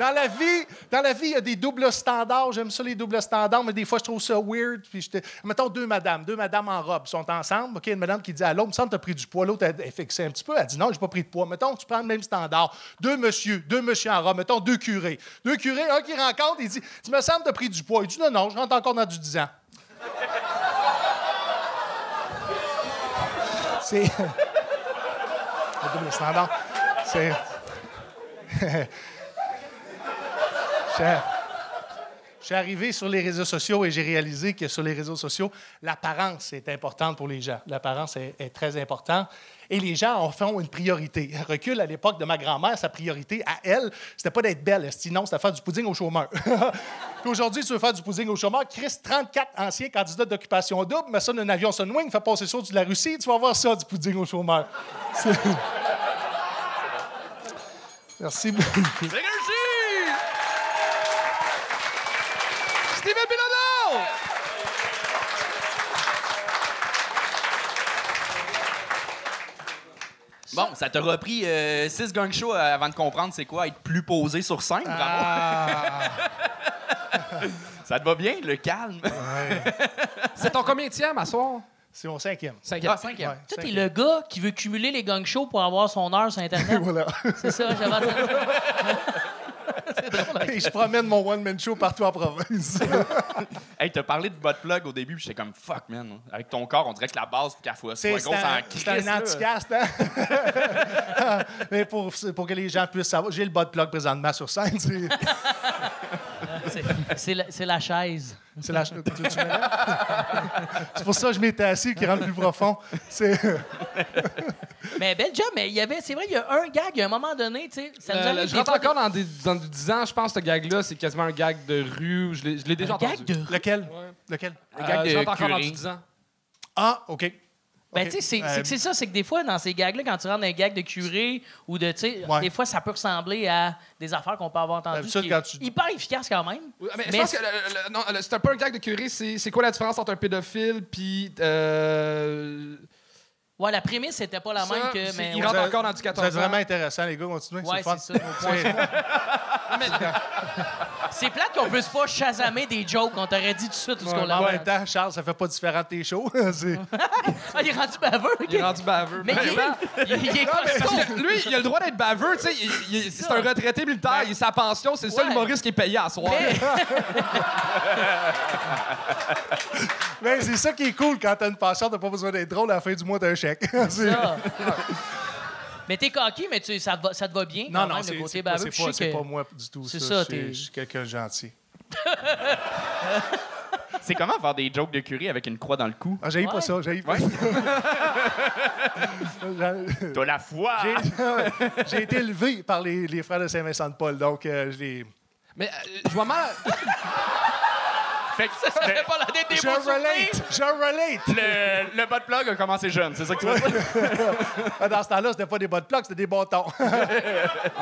dans, la vie, dans la vie, il y a des doubles standards. J'aime ça, les doubles standards, mais des fois, je trouve ça weird. Puis Mettons deux madames, deux madames en robe sont ensemble. OK, une madame qui dit à l'autre, me semble que tu as pris du poids. L'autre, elle, fixait un petit peu. Elle dit non, j'ai pas pris de poids. Mettons, tu prends le même standard. Deux monsieur, deux monsieur en robe. Mettons, deux curés. Deux curés, un qui rencontre, il dit Tu me semble que tu as pris du poids. Il dit non, non, je rentre encore dans du 10 ans. C'est. <laughs> Le double standard. C'est. <laughs> <laughs> Je suis arrivé sur les réseaux sociaux et j'ai réalisé que sur les réseaux sociaux, l'apparence est importante pour les gens. L'apparence est, très importante. Et les gens en font une priorité. <laughs> Recule à l'époque de ma grand-mère, sa priorité à elle, c'était pas d'être belle, sinon c'était faire du pudding au chômeur. <laughs> Aujourd'hui, tu veux faire du pudding au chômeur, Chris, 34 anciens candidats d'occupation double, mais ça d'un avion Sunwing, fait passer ça de la Russie, tu vas voir ça du pudding au chômeur. <laughs> C'est- Merci beaucoup. C'est réussi! Steven Bilodeau! Bon, ça t'a repris euh, six gang shows avant de comprendre c'est quoi être plus posé sur scène. Bravo. Ah, <laughs> Ça te va bien, le calme? C'est ton combien à soir? c'est mon cinquième. Cinquième. Ah, cinquième. Ouais, Toi, t'es le gars qui veut cumuler les gang shows pour avoir son heure sur Internet. <laughs> Voilà. C'est ça, j'avais entendu. <laughs> Et je promène mon one-man show partout en province. Hey, t'as parlé de butt plug au début, puis j'étais comme fuck, man. Avec ton corps, on dirait que la base, qu'elle soit C'est grosse un, un anticaste, hein? <laughs> Mais pour, pour que les gens puissent savoir, j'ai le de plug présentement sur scène. <laughs> C'est la, la chaise. c'est la- m'aimes? <laughs> C'est pour ça que je m'étais assis qui rentre plus profond. C'est Mais bel job, mais il y avait, c'est vrai, il y a un gag, à un moment donné, tu sais, ça nous Euh, arrive je des rentre fois encore dans, des, dans du 10 ans, je pense que ce gag-là, c'est quasiment un gag de rue. Je l'ai je l'ai déjà un entendu. gag de lequel? Lequel? Euh, gag de je rentre encore dans curé. du 10 ans. Ah, OK. Ben, OK. tu sais, c'est- Euh, c'est que c'est ça, c'est que des fois, dans ces gags-là, quand tu rentres dans un gag de curé ou de, tu sais, Ouais. des fois, ça peut ressembler à des affaires qu'on peut avoir entendues. D'habitude, qui est quand tu- Hyper efficace quand même. Oui, Mais, je Mais pense c'est- que le- le- non, le- c'est un peu un gag de curé. C'est c'est quoi la différence entre un pédophile puis. Euh, Ouais, la prémisse, c'était pas la ça, même que. c'est- Mais il ouais. rentre encore dans du Vous 14 êtes ans. vraiment intéressant, les gars. Continuez. Ouais, c'est le fun. c'est ça. nos <laughs> points. <laughs> C'est plate qu'on puisse pas chasamer des jokes. On t'aurait dit tout de suite tout ce qu'on En l'a même temps, Charles, ça fait pas différent de tes shows. <laughs> C'est- <laughs> Ah, il est rendu baveux. Il est rendu baveux. Mais il est, il, il est Parce costaud. que lui, il a le droit d'être baveux, tu sais. il- il- C'est un retraité militaire, il a sa pension, c'est le seul Ouais. humoriste qui est payé à soir. Mais- <laughs> Mais c'est ça qui est cool quand t'as une passion, t'as pas besoin d'être drôle à la fin du mois, t'as un chèque. C'est- Ça. Mais t'es coquille, mais tu, ça, te va, ça te va bien quand Non, non, même, c'est le côté c'est pas, c'est pas, sais c'est que- pas moi du tout. C'est ça, ça, Je suis- quelqu'un de gentil. <laughs> C'est comment faire des jokes de curé avec une croix dans le cou? Ah, j'ai Ouais. pas ça, j'ai pas ça. <laughs> T'as la foi! j'ai- <laughs> J'ai été élevé par les, les frères de Saint-Vincent-de-Paul, donc euh, je les... Mais euh, je vois mal. Fait que Ça fait pas la des Je beaux relate! Je relate! le, le butt plug a commencé jeune, c'est ça que tu veux dire? Ah, <laughs> Dans ce temps-là, c'était pas des bas de plug, c'était des bâtons. <laughs>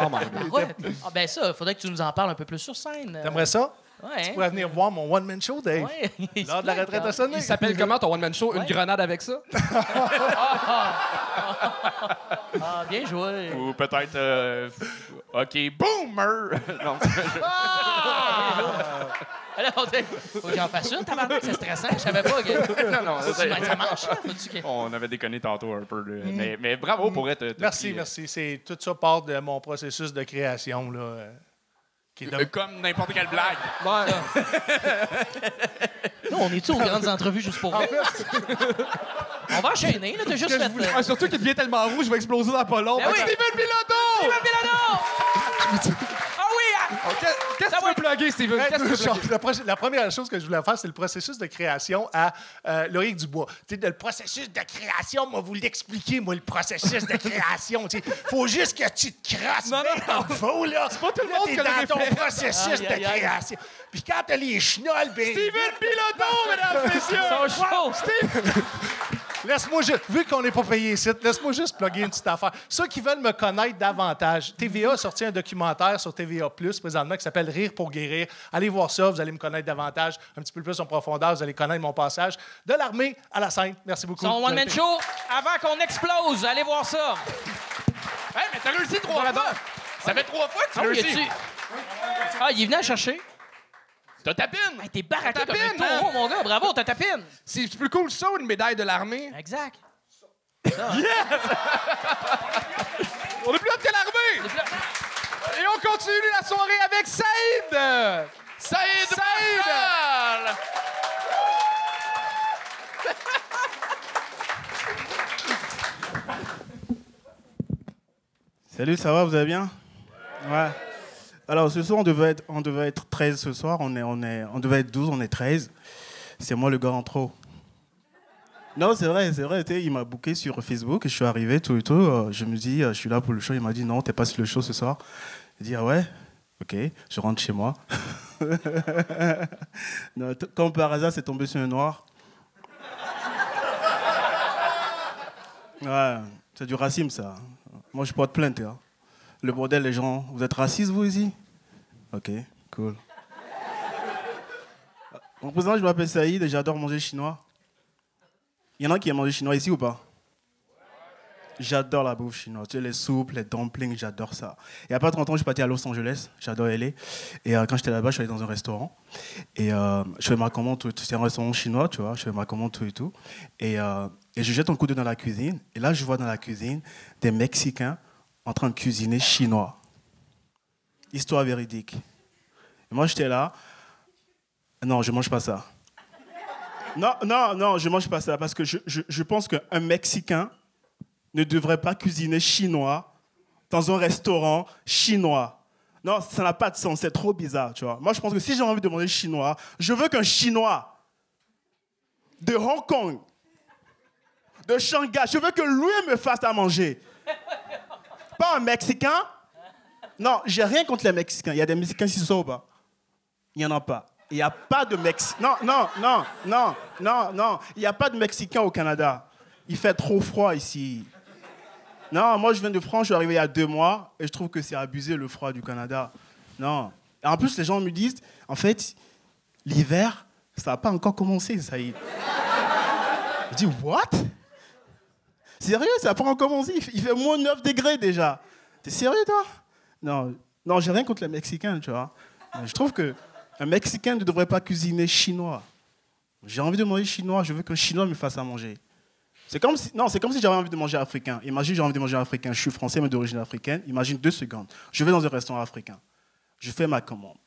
Oh my God. Ouais. Ah ben ça, faudrait que tu nous en parles un peu plus sur scène. T'aimerais ça? Ouais. Tu pourrais venir voir mon one-man show, Dave. Ouais. <laughs> L'heure de la retraite a sonné. Il s'appelle comment ton one-man show? Une grenade avec ça? Ah, bien joué. Ou peut-être. euh, OK, boomer! non, Là, on dit, faut que j'en fasse une, tabarnak, c'est stressant. Je savais pas que. <laughs> Non, non, mettre- ça marche, là? Que- On avait déconné tantôt un peu. là. Mais, mais bravo pour être. Merci, merci. C'est tout ça part de mon processus de création là, euh, qui est de- Comme n'importe quelle blague. Là, <laughs> on est-tu aux grandes entrevues juste pour rire? <laughs> On va enchaîner, là. T'as juste fait. euh, Ah, surtout qu'il devient tellement rouge, je vais exploser dans pas long. Ben oui. Steven Piloto! Steven! Ah! Qu'est-ce que tu veux plugger, Steven? Tu. La, première chose que je voulais faire, c'est le processus de création à euh, Laurier Dubois. Tu sais, le processus de création, moi, vous l'expliquer, moi, le processus de création. Il faut juste que tu te crasses Non, non, comme faut, là. C'est pas tout le monde qui dans ton processus de création. Puis quand t'as les chenolles, ben... Steven mesdames et messieurs! Ils sont chauds. Laisse-moi juste, vu qu'on n'est pas payé ici, laisse-moi juste plugger une petite affaire. Ceux qui veulent me connaître davantage, TVA a sorti un documentaire sur TVA Plus présentement qui s'appelle Rire pour guérir. Allez voir ça, vous allez me connaître davantage, un petit peu plus en profondeur, vous allez connaître mon passage de l'armée à la scène. Merci beaucoup. Son one-man show, avant qu'on explose. Allez voir ça. Hey, mais t'as réussi trois fois! Ça fait trois fois que tu Ah réussis! Ah, il est venu à chercher. T'as ta pine! Hey, T'es baraqué comme un tapine, hein? taureau, mon gars. Bravo. C'est plus cool ça ou une médaille de l'armée? Exact. <laughs> On est plus haut que l'armée! Et on continue la soirée avec Saïd! Saïd Saïd! Salut, ça va, vous allez bien? Ouais. Alors, ce soir, on devait être, on devait être 13 ce soir. On, est, on, est, on devait être 12, on est 13. C'est moi le gars en trop. Non, c'est vrai, c'est vrai. Il m'a booké sur Facebook. Je suis arrivé, tout et tout. euh, Je me dis, euh, je suis là pour le show. Il m'a dit, non, t'es pas sur le show ce soir. J'ai dit, ah ouais? Ok, je rentre chez moi. <laughs> Non, Comme par hasard, c'est tombé sur un noir. Ouais, c'est du racisme, ça. Moi, je porte plainte. hein. Le bordel, les gens. Vous êtes racistes, vous, ici? Ok, cool. Mon président, je m'appelle Saïd et j'adore manger chinois. Il y en a qui aiment manger chinois ici ou pas? J'adore la bouffe chinoise. Tu sais, les soupes, les dumplings, j'adore ça. Il n'y a pas 30 ans, je suis parti à Los Angeles. J'adore aller. Et euh, quand j'étais là-bas, je suis allé dans un restaurant. Et euh, je fais ma commande. C'est un restaurant chinois, tu vois. Je fais ma commande, tout et tout. Et, euh, et je jette un coup d'œil dans la cuisine. Et là, je vois dans la cuisine des Mexicains en train de cuisiner chinois. Histoire véridique. Moi, j'étais là. Non, je mange pas ça. Non, non, non, je mange pas ça parce que je, je, je pense qu'un Mexicain ne devrait pas cuisiner chinois dans un restaurant chinois. Non, ça n'a pas de sens, c'est trop bizarre, tu vois. Moi, je pense que si j'ai envie de manger chinois, je veux qu'un chinois de Hong Kong, de Shanghai, je veux que lui me fasse à manger. Pas un Mexicain? Non, j'ai rien contre les Mexicains. Il y a des Mexicains soir ou pas Il n'y en a pas. Il n'y a pas de Mexicains. Non, non, non, non, non, non. Il n'y a pas de Mexicains au Canada. Il fait trop froid ici. Non, moi je viens de France, je suis arrivé il y a deux mois et je trouve que c'est abusé le froid du Canada. Non. En plus, les gens me disent, en fait, l'hiver, ça n'a pas encore commencé, ça. Je dis, what? Sérieux, ça n'a pas encore commencé Il fait- moins 9 degrés déjà. T'es sérieux, toi? Non, non j'ai rien contre les Mexicains, tu vois. Je trouve que un Mexicain ne devrait pas cuisiner chinois. J'ai envie de manger chinois, je veux qu'un chinois me fasse à manger. C'est comme si, non, c'est comme si j'avais envie de manger africain. Imagine, j'ai envie de manger africain. Je suis français, mais d'origine africaine. Imagine deux secondes. Je vais dans un restaurant africain. Je fais ma commande.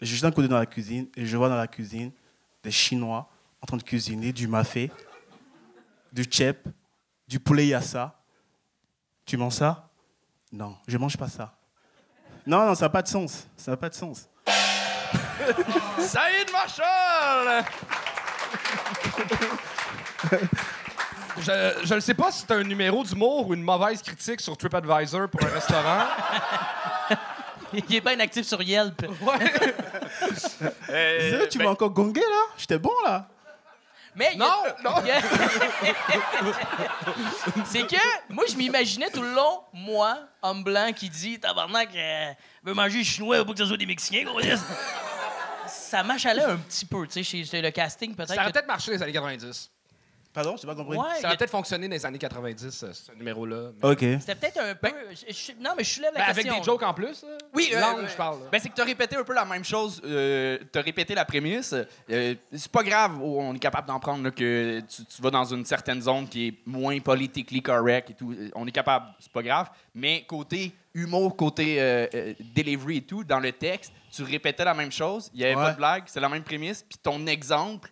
Je jette un coup dans la cuisine et je vois dans la cuisine des Chinois en train de cuisiner du mafé, du chep, du poulet yassa. Tu manges ça? Non, je mange pas ça. Non, non, ça n'a pas de sens. Ça n'a pas de sens. <laughs> Saïd Marshall! Je, je ne sais pas si c'est un numéro d'humour ou une mauvaise critique sur TripAdvisor pour un restaurant. Il est bien actif sur Yelp. Sérieux, tu ben- m'as encore gongé là J'étais bon là Mais Non, non. <laughs> c'est que moi je m'imaginais tout le long moi homme blanc qui dit tabarnak euh, veut manger chinois pas que ce soit des mexicains gros. ça m'achalait un petit peu tu sais le casting peut-être Ça aurait que- peut-être marché les années 90. Pardon, je pas compris. Ouais, Ça a a- peut-être fonctionné dans les années 90, euh, ce numéro-là. mais- Ok. c'était peut-être un peu. je- je- non, mais je suis là la Ben, avec des jokes en plus. là. Oui, euh, Langue, euh, je parle. Ben, c'est que tu as répété un peu la même chose. Euh, tu as répété la prémisse. Euh, c'est pas grave, on est capable d'en prendre là, que tu, tu vas dans une certaine zone qui est moins politically correct et tout. Euh, On est capable, c'est pas grave. Mais côté humour, côté euh, euh, delivery et tout, dans le texte, tu répétais la même chose. Il y avait Ouais. pas de blague, c'est la même prémisse. Puis ton exemple,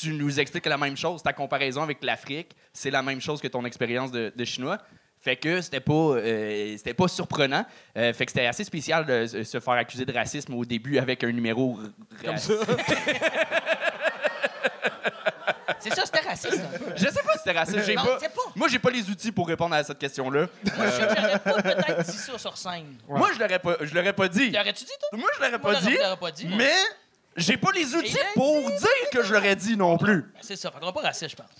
tu nous expliques la même chose. Ta comparaison avec l'Afrique, c'est la même chose que ton expérience de, de chinois. Fait que c'était pas, euh, c'était pas surprenant. Euh, fait que c'était assez spécial de se- faire accuser de racisme au début avec un numéro r- raciste. <laughs> C'est ça, c'était raciste. Je sais pas si c'était raciste. J'ai Non, pas- pas. Moi, j'ai pas les outils pour répondre à cette question-là. Moi, je sais que j'aurais pas peut-être dit ça sur scène. Moi, je l'aurais pas, je l'aurais pas dit. L'aurais-tu dit, toi? Moi, je l'aurais Moi, pas dit. pas dit, moi. Mais j'ai pas les outils Il a pour dire que je l'aurais dit non plus. C'est ça, va pas raciste, je pense.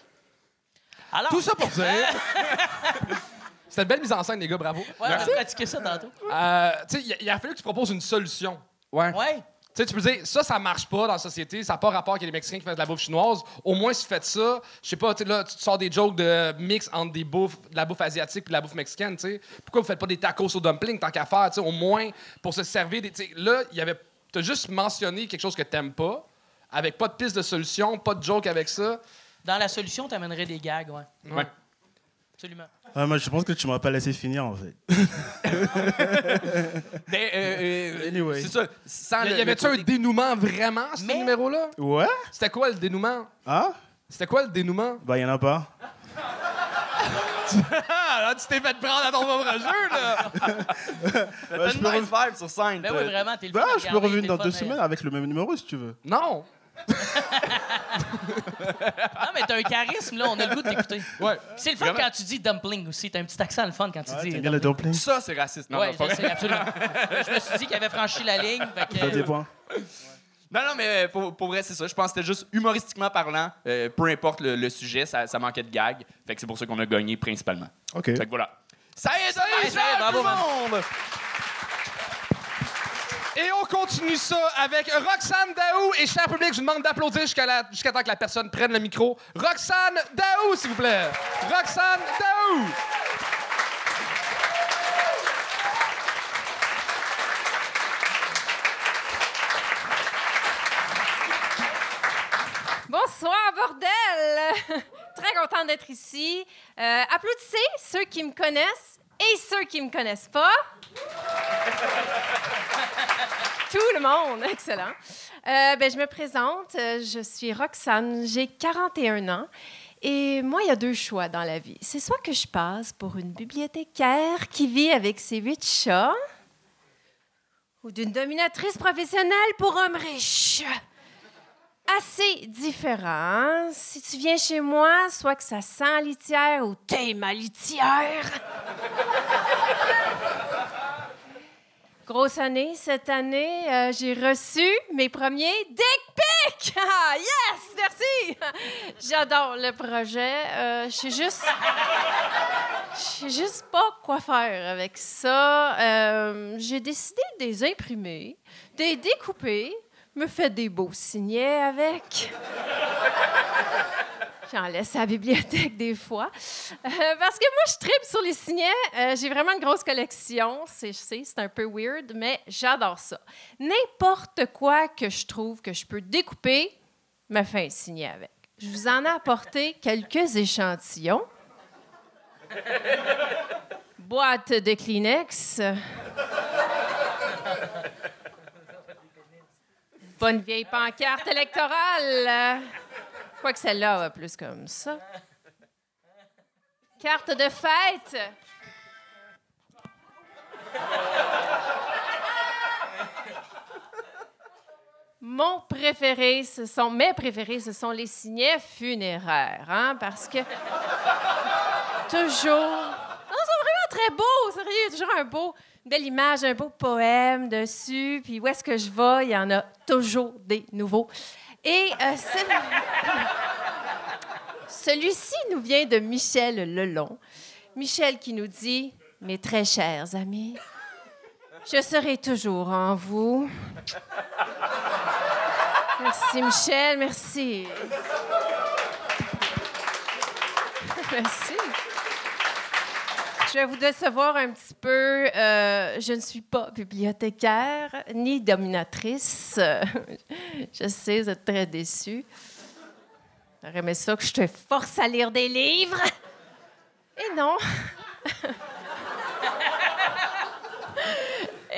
Alors, Tout ça pour dire. <laughs> C'était une belle mise en scène, les gars, bravo. Ouais, on a pratiqué ça tantôt. Euh, tu sais, il a- il a fallu que tu proposes une solution. Ouais. Ouais. Tu sais, tu peux dire, ça, ça marche pas dans la société, ça n'a pas rapport qu'il y ait des Mexicains qui font de la bouffe chinoise. Au moins, si vous faites ça, je sais pas, tu là, tu te sors des jokes de mix entre des bouffes, de la bouffe asiatique et de la bouffe mexicaine, tu sais. Pourquoi vous faites pas des tacos au dumpling tant qu'à faire, tu sais, au moins, pour se servir des. tu sais, là, il y avait. T'as juste mentionné quelque chose que t'aimes pas, avec pas de piste de solution, pas de joke avec ça. Dans la solution, t'amènerais des gags, ouais. Ouais. Absolument. Ouais, moi, je pense que tu m'as pas laissé finir, en fait. Mais, <laughs> euh, euh, Anyway. c'est ça. Sans Y, le- avait-tu un côté- dénouement vraiment, ce Mais- numéro-là? Ouais? C'était quoi le dénouement? Hein? C'était quoi le dénouement? Bah, y en a pas. <laughs> Ah, là, tu t'es fait prendre à ton propre jeu, là! <laughs> T'as je peux nice vibe sur scène. Ben oui, vraiment, t'es le fun à je peux regarder, revenir t'es dans le deux fun à- semaines avec le même numéro, si tu veux. Non! Non, mais t'as un charisme, là, on a le goût de t'écouter. Ouais. Puis C'est le fun quand tu dis dumpling aussi. T'as un petit accent le fun quand tu Ouais, dis. T'aimes bien le dumpling. dumpling? Ça, c'est raciste. Non, ouais, non, pas je vrai. sais, absolument. je me suis dit qu'il avait franchi la ligne. Fait que, T'as des points. Non, non, mais pour, pour vrai, c'est ça. Je pense que c'était juste humoristiquement parlant, euh, peu importe le, le sujet, ça, ça manquait de gag. Fait que c'est pour ça qu'on a gagné principalement. Ok. Fait que voilà. Ça y est, ça y est, ça y est, bravo, tout le man. monde! Et on continue ça avec Roxane Daou. Et cher public, je vous demande d'applaudir jusqu'à la- jusqu'à temps que la personne prenne le micro. Roxane Daou, s'il vous plaît. Roxane Daou. Bonsoir, bordel! <laughs> Très contente d'être ici. Euh, applaudissez ceux qui me connaissent et ceux qui me connaissent pas. <laughs> Tout le monde, excellent. Euh, ben, je me présente, euh, je suis Roxane, j'ai 41 ans. Et moi, il y a deux choix dans la vie. C'est soit que je passe pour une bibliothécaire qui vit avec ses huit chats, ou d'une dominatrice professionnelle pour hommes riches assez différent. Si tu viens chez moi, soit que ça sent litière ou t'es ma litière. <laughs> Grosse année cette année, euh, j'ai reçu mes premiers dick pics. <laughs> Ah, yes, merci. <laughs> J'adore le projet. Euh, je sais juste, je sais juste pas quoi faire avec ça. Euh, j'ai décidé de les imprimer, de les découper, me fait des beaux signets avec. J'en laisse à la bibliothèque des fois. Euh, parce que moi, je tripe sur les signets. Euh, J'ai vraiment une grosse collection. Je sais, c'est un peu weird, mais j'adore ça. N'importe quoi que je trouve que je peux découper, me fait un signet avec. Je vous en ai apporté quelques échantillons. Boîte de Kleenex. Bonne vieille pancarte électorale. Quoique celle-là plus comme ça. Carte de fête. Mon préféré, ce sont mes préférés, ce sont les signets funéraires, hein, parce que toujours, ils sont vraiment très beaux, sérieux, toujours un beau, belle image, un beau poème dessus, puis où est-ce que je vais, il y en a toujours des nouveaux. Et euh, celui- <laughs> celui-ci nous vient de Michel Lelon. Michel qui nous dit Mes très chers amis, je serai toujours en vous. Merci Michel, merci. <laughs> Merci. Je vais vous décevoir un petit peu. Euh, je ne suis pas bibliothécaire ni dominatrice. <laughs> Je sais, vous êtes très déçus. J'aurais aimé ça que je te force à lire des livres. Et non. <laughs>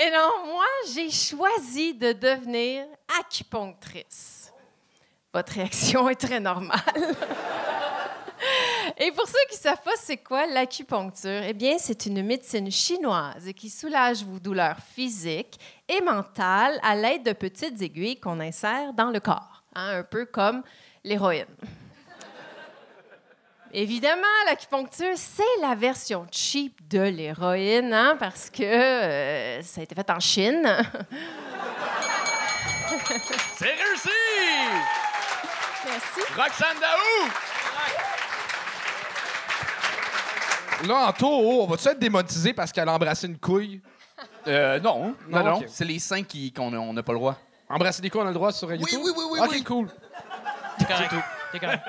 Et non, moi, j'ai choisi de devenir acupunctrice. Votre réaction est très normale. <laughs> Et pour ceux qui ne savent pas c'est quoi l'acupuncture, eh bien, c'est une médecine chinoise qui soulage vos douleurs physiques et mentales à l'aide de petites aiguilles qu'on insère dans le corps, hein, un peu comme l'héroïne. Évidemment, l'acupuncture, c'est la version cheap de l'héroïne, hein, parce que euh, ça a été fait en Chine. C'est réussi! Merci. Roxane Daou! Là, en taux, on va-tu être démonétisé parce qu'elle a embrassé une couille? Euh, non. Non, Non, non. C'est les cinq qui, qu'on a- on n'a pas le droit. Embrasser des couilles, on a le droit sur YouTube? oui, oui, oui, OK, oui. cool. T'es correct. T'es correct.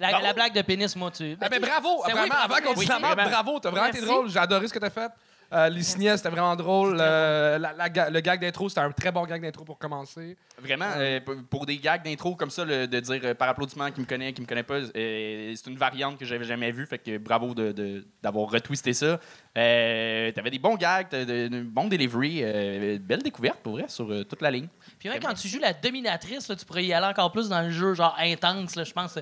La, la blague de pénis, moi, tu. Ah, ben, bravo! Vraiment, avant qu'on dise la merde, bravo! T'as vraiment été drôle. J'ai adoré ce que t'as fait. Euh, les signets, c'était vraiment drôle. Euh, la- la ga- le gag d'intro, c'était un très bon gag d'intro pour commencer. Vraiment, euh, pour- pour des gags d'intro comme ça, le- de dire euh, par applaudissement qui me connaît, qui me connaît pas, euh, c'est une variante que j'avais jamais vue. Fait que bravo de- de- d'avoir retwisté ça. Euh, T'avais des bons gags, de, de bons delivery, euh, belle découverte pour vrai sur euh, toute la ligne. Puis même quand tu joues la dominatrice, là, tu pourrais y aller encore plus dans le jeu, genre intense, là, je pense.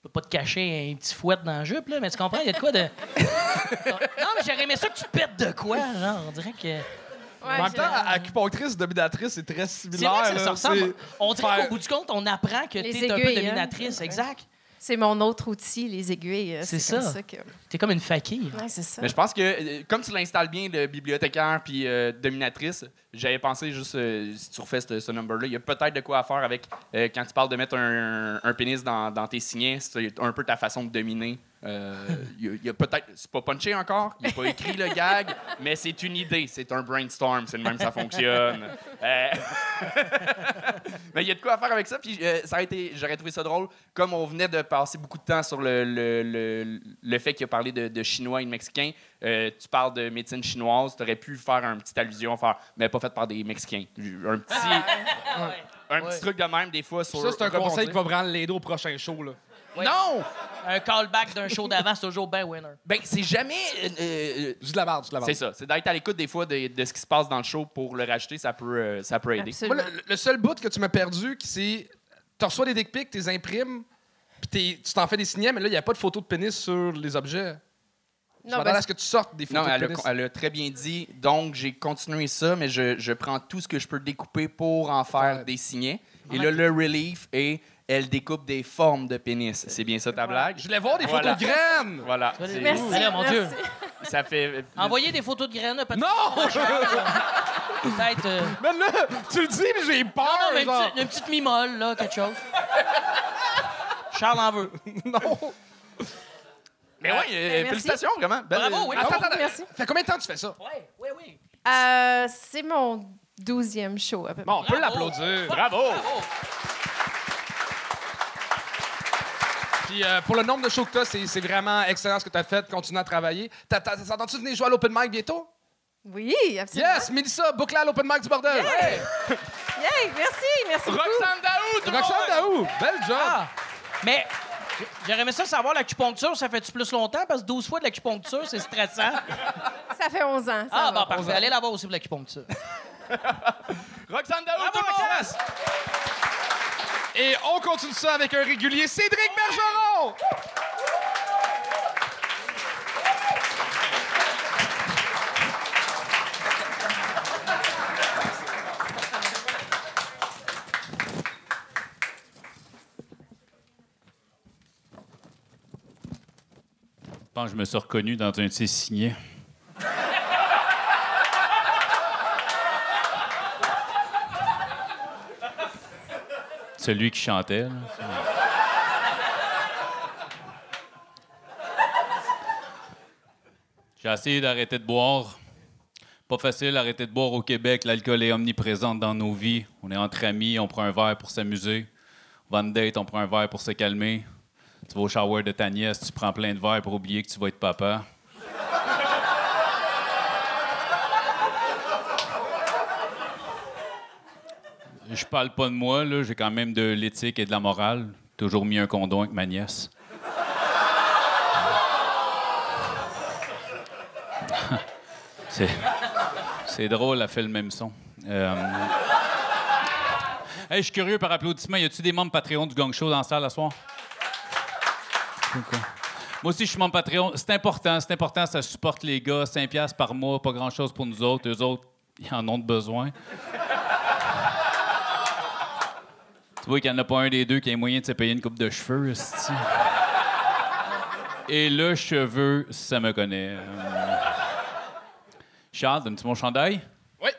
Tu peux pas te cacher un petit fouet dans la jupe, là, mais tu comprends, il y a de quoi de. <laughs> non, mais j'aurais aimé ça que tu pètes de quoi, genre, on dirait que. Ouais, en même temps, acupunctrice, dominatrice, c'est très C'est similaire. vrai que ça là. ressemble. On dirait qu'au bout du compte, on apprend que Les t'es un peu aiguilles, hein. dominatrice, exact. c'est mon autre outil, les aiguilles. euh, C'est ça. ça que... T'es comme une fakir. Ouais, c'est ça. Mais je pense que, euh, comme tu l'installes bien, le bibliothécaire puis euh, dominatrice, j'avais pensé juste, euh, si tu refais ce, number-là, il y a peut-être de quoi à faire avec, euh, quand tu parles de mettre un, pénis dans, tes signets, c'est un peu ta façon de dominer. Euh, Il y a- peut-être, c'est pas punché encore, il n'est pas écrit le gag, mais c'est une idée, c'est un brainstorm, c'est même ça fonctionne. Euh, <laughs> mais il y a de quoi à faire avec ça, puis j'aurais trouvé ça drôle, comme on venait de passer beaucoup de temps sur le, le, le, fait qu'il a parlé de, de chinois et de mexicain, euh, tu parles de médecine chinoise, tu aurais pu faire une petite allusion, faire, mais pas faite par des Mexicains. Un petit, un petit truc de même, des fois, sur Ça, c'est un rebondir. conseil qui va vraiment l'aider au prochain show. Là. Ouais. Non! Un callback d'un show d'avant, c'est toujours ben winner. Ben, c'est jamais. euh, euh, Juste de la juste de la merde. c'est ça. C'est d'être à l'écoute des fois de, de ce qui se passe dans le show pour le racheter, ça peut, euh, ça peut aider. Absolument. Moi, le, le seul bout que tu m'as perdu, c'est. Tu reçois des dick pics, tu les imprimes, puis t'es- tu t'en fais des signets, mais là, il n'y a pas de photo de pénis sur les objets. Je m'attendais ben, à ce que tu sortes des photos Non, elle de a, elle a très bien dit. Donc, j'ai continué ça, mais je, je prends tout ce que je peux découper pour en faire des signets. Et là, le relief est elle découpe des formes de pénis. C'est bien ça ta blague? Je voulais voir des Voilà. photos de graines! Voilà. Merci. Mon merci. Dieu. Ça fait. Envoyez des photos de graines, peut-être. Non! <laughs> Peut-être. euh, mais là, tu le dis, mais j'ai peur! Non, non, mais une, genre. petite- une petite mimole, là, quelque chose. Charles en veut. <laughs> Non! Mais oui, euh, merci. félicitations, vraiment. Belle- Bravo, oui. Attends, bravo. attends, merci. Fait combien de temps tu fais ça? Oui, oui, oui. Euh, c'est mon douzième show, à peu près. Bon, on peut Bravo. l'applaudir. Bravo! Puis euh, pour le nombre de shows que tu as, c'est c'est vraiment excellent ce que tu as fait. Continue à travailler. T'as- t'as- T'entends-tu venir jouer à l'open mic bientôt? Oui, absolument. Yes! Mélissa, boucle à l'open mic du bordel! Hey! Yay, merci, merci beaucoup. Roxane Daoud! tout le Roxane monde! Daou, bel job! Ah! Mais j'aurais aimé ça savoir l'acupuncture, ça fait-tu plus longtemps? Parce que 12 fois de l'acupuncture, c'est stressant. Ça fait 11 ans. Ça Ah, bon, parfait. Allez la voir aussi pour l'acupuncture. <laughs> Roxane Bravo! Et on continue ça avec un régulier, Cédric Bergeron! Je me suis reconnu dans un de ses signets. Celui qui chantait. J'ai essayé d'arrêter de boire. Pas facile d'arrêter de boire au Québec. L'alcool est omniprésent dans nos vies. On est entre amis, on prend un verre pour s'amuser. On va en date, on prend un verre pour se calmer. Tu vas au shower de ta nièce, tu prends plein de verres pour oublier que tu vas être papa. Je parle pas de moi, là. J'ai quand même de l'éthique et de la morale. Toujours mis un condom avec ma nièce. <laughs> C'est... Drôle, elle fait le même son. Euh, Hey, je suis curieux par applaudissement. Y a-tu des membres Patreon du Gang Show dans la salle ce soir? Moi aussi, je suis membre Patreon. C'est important, c'est important, ça supporte les gars. 5 piastres par mois, pas grand-chose pour nous autres. Eux autres, ils en ont besoin. tu vois qu'il n'y en a pas un des deux qui a moyen de se payer une coupe de cheveux. Et le cheveu, ça me connaît. Euh, Charles, donnes-tu mon chandail? Oui.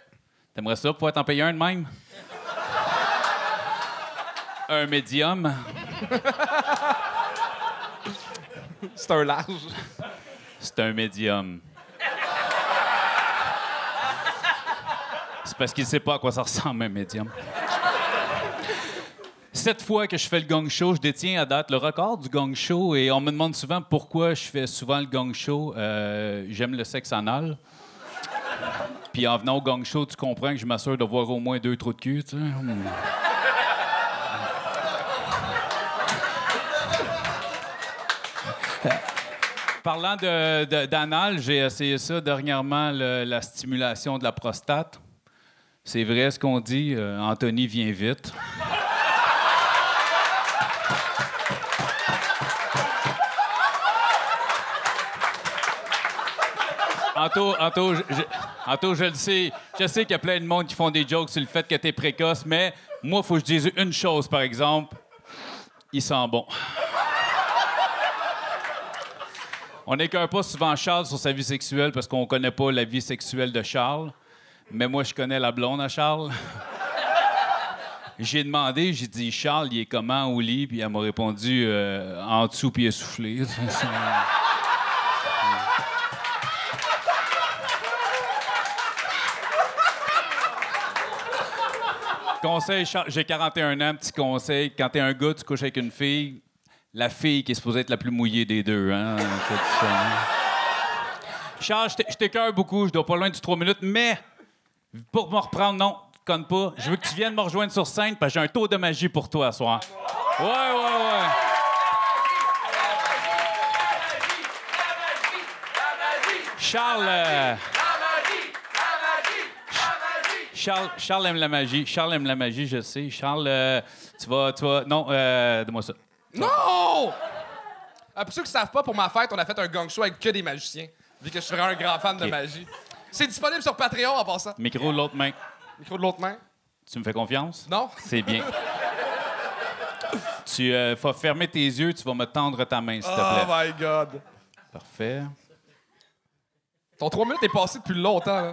T'aimerais ça pouvoir t'en payer un de même? un médium? <laughs> C'est un large. C'est un médium. C'est parce qu'il sait pas à quoi ça ressemble, un médium. Cette fois que je fais le gang show, je détiens à date le record du gang show et on me demande souvent pourquoi je fais souvent le gang show. Euh, J'aime le sexe anal. Puis en venant au gang show, tu comprends que je m'assure de voir au moins deux trous de cul, tu sais. <laughs> Parlant d'anal, j'ai essayé ça dernièrement, la stimulation de la prostate. C'est vrai ce qu'on dit, euh, Anthony vient vite. Anto, Anto, je, Anto, je le sais. Je sais qu'il y a plein de monde qui font des jokes sur le fait que t'es précoce, mais moi, faut que je dise une chose, par exemple. Il sent bon. On n'écœure pas souvent Charles sur sa vie sexuelle parce qu'on connaît pas la vie sexuelle de Charles. Mais moi, je connais la blonde à Charles. J'ai demandé, j'ai dit, Charles, il est comment au lit? Puis elle m'a répondu, euh, en dessous puis essoufflé. <laughs> conseil, j'ai 41 ans, petit conseil. Quand t'es un gars, tu couches avec une fille, la fille qui est supposée être la plus mouillée des deux, hein? Hein? Charles, je t'é- je t'écœure beaucoup, je dois pas loin du 3 minutes, mais pour me reprendre, non, tu connes pas. Je veux que tu viennes me rejoindre sur scène parce que j'ai un tour de magie pour toi ce soir. Ouais, ouais, ouais. Charles. euh, Charles, Charles aime la magie. Charles aime la magie, je sais. Charles, euh, tu vas, tu vas. Non, euh, donne-moi ça. Non! Ah, pour ceux qui ne savent pas, pour ma fête, on a fait un gang show avec que des magiciens. Vu que je suis vraiment un grand fan de Ok. magie. C'est disponible sur Patreon en passant. Micro de l'autre main. Micro de l'autre main. Tu me fais confiance? Non? C'est bien. <laughs> tu euh, vas fermer tes yeux, tu vas me tendre ta main, s'il te Oh plaît. my God. Parfait. Ton 3 minutes est passé depuis longtemps. Là.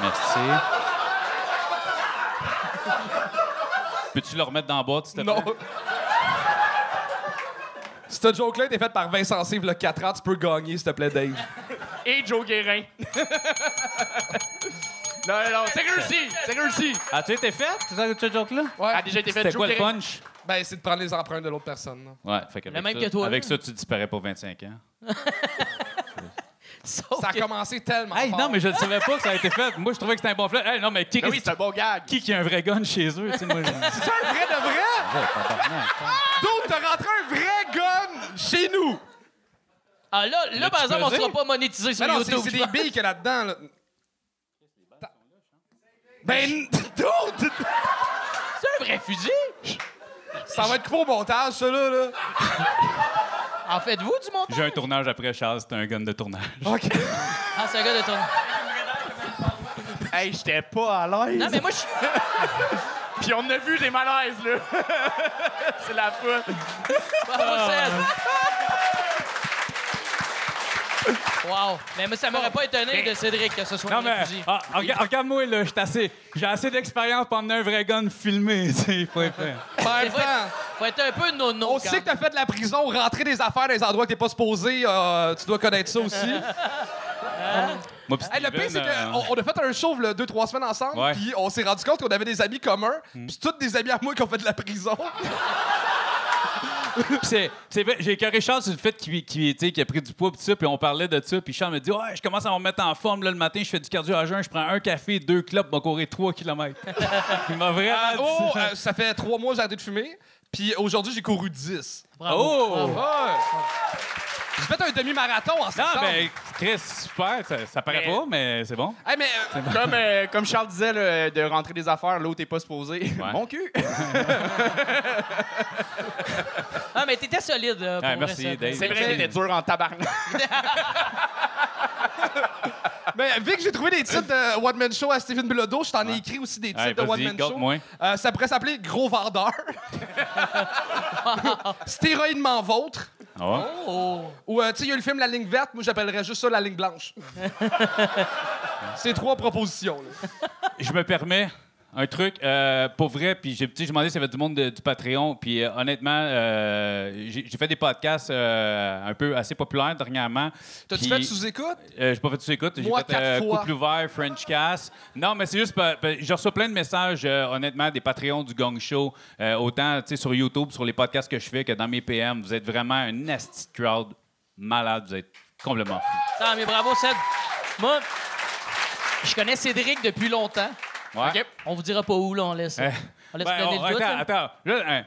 Merci. Peux-tu le remettre dans la boîte, s'il te Non. plaît? <laughs> Ce joke-là a été fait par Vincent Sive le 4 ans. Tu peux gagner, s'il te plaît, Dave. <laughs> Et Joe Guérin. <laughs> non, non, c'est réussi, c'est réussi. As-tu été fait, ce ce joke-là? Ouais. A déjà été fait C'était Joe quoi le Guérin. punch? Ben, c'est de prendre les empreintes de l'autre personne. là. Ouais, fait qu'avec Le même ça, que toi, Avec là. ça, tu disparais pour 25 ans. Sauf Ça a que- commencé tellement Hey, fort. non, mais je ne savais pas que ça a été fait. Moi, je trouvais que c'était un bon flot. Hey, non, mais qui, Ah oui, c'est un bon gag. qui qui a un vrai gun chez eux? tu sais, moi, je- <laughs> C'est un vrai de vrai? D'autres, t'as rentré un vrai gun chez nous. Ah là, là par exemple, on pesé? sera pas monétisé sur Mais non, c'est YouTube. c'est je des pense. billes qu'il y a là-dedans. Là. Ben, <laughs> d'autres! C'est un vrai fusil? Ça va être coupé au montage, ça, là. là? En faites-vous du montage? J'ai un tournage après Charles, c'est un gun de tournage. OK. Ah, c'est un gars de tournage. Hey, j'étais pas à l'aise. Non, mais moi, je <laughs> Puis on a vu des malaises, là. <laughs> c'est la foule. Bravo, Ced. Wow. Mais moi, ça m'aurait pas étonné de Cédric que ce soit Non, un vrai mais fusil. ah, regarde- regarde-moi, là, j'ai assez, j'ai assez d'expérience pour emmener un vrai gun filmé. <laughs> tu sais, Il faut être Faut être, faut être un peu nono. on quand sait que t'as fait de la prison, rentrer des affaires dans des endroits que t'es pas supposé. euh, tu dois connaître ça aussi. <laughs> Moi, pis Hey, le pire, c'est euh, qu'on on a fait un show là, deux, trois semaines ensemble, Ouais. puis on s'est rendu compte qu'on avait des amis communs, puis tous des amis à moi qui ont fait de la prison. <laughs> Puis c'est, c'est vrai, j'ai écœuré Charles sur le fait qu'il, a pris du poids pis tout ça, puis on parlait de ça, puis Charles me dit Ouais, je commence à me mettre en forme là, le matin, je fais du cardio à jeun, je prends un café, deux clopes, je vais courir 3 km. Il m'a vraiment Ah, dit oh, ça. euh, ça fait trois mois que j'ai arrêté de fumer, puis aujourd'hui, j'ai couru 10. Bravo. Oh! Ouais. J'ai fait un demi-marathon en Non, septembre. ben, Chris, super, ça, ça paraît Mais- pas, mais c'est bon. Hey, mais euh, Comme, euh, comme Charles disait, là, de rentrer des affaires où t'es pas supposé. Mon cul! <laughs> Ah, mais t'étais solide. là, pour vrai, merci, ça. Dave. C'est vrai, c'était dur en tabarnak. <laughs> Ben, vu que j'ai trouvé des titres de One Man Show à Steven Bilodeau, je t'en ai écrit aussi des titres de One Man Show. garde-moi. Euh, ça pourrait s'appeler Gros Vendeur. <laughs> Stéroïdement Vôtre. Ah? Oh. Ou, euh, tu sais, il y a eu le film La ligne verte, moi j'appellerais juste ça La ligne blanche. <laughs> C'est trois propositions. là. Je me permets un truc, euh, pour vrai, puis j'ai demandé s'il y avait du monde de- du Patreon, puis euh, honnêtement, euh, j'ai fait des podcasts euh, un peu assez populaires dernièrement. T'as-tu fait sous-écoute? Euh, j'ai pas fait sous-écoute. J'ai Moi, fait quatre fois. couple ouvert, French Cast. Non, mais c'est juste, je reçois plein de messages, euh, honnêtement, des Patreons du Gong Show, euh, autant tu sais, sur YouTube, sur les podcasts que je fais, que dans mes PM. Vous êtes vraiment un nasty crowd malade. Vous êtes complètement fou. Ah, mais bravo, Ced. Moi, je connais Cédric depuis longtemps. Ouais. OK. On vous dira pas où, là, on laisse. Eh. On laisse Ben, on- le doute. attends, là. attends. Là,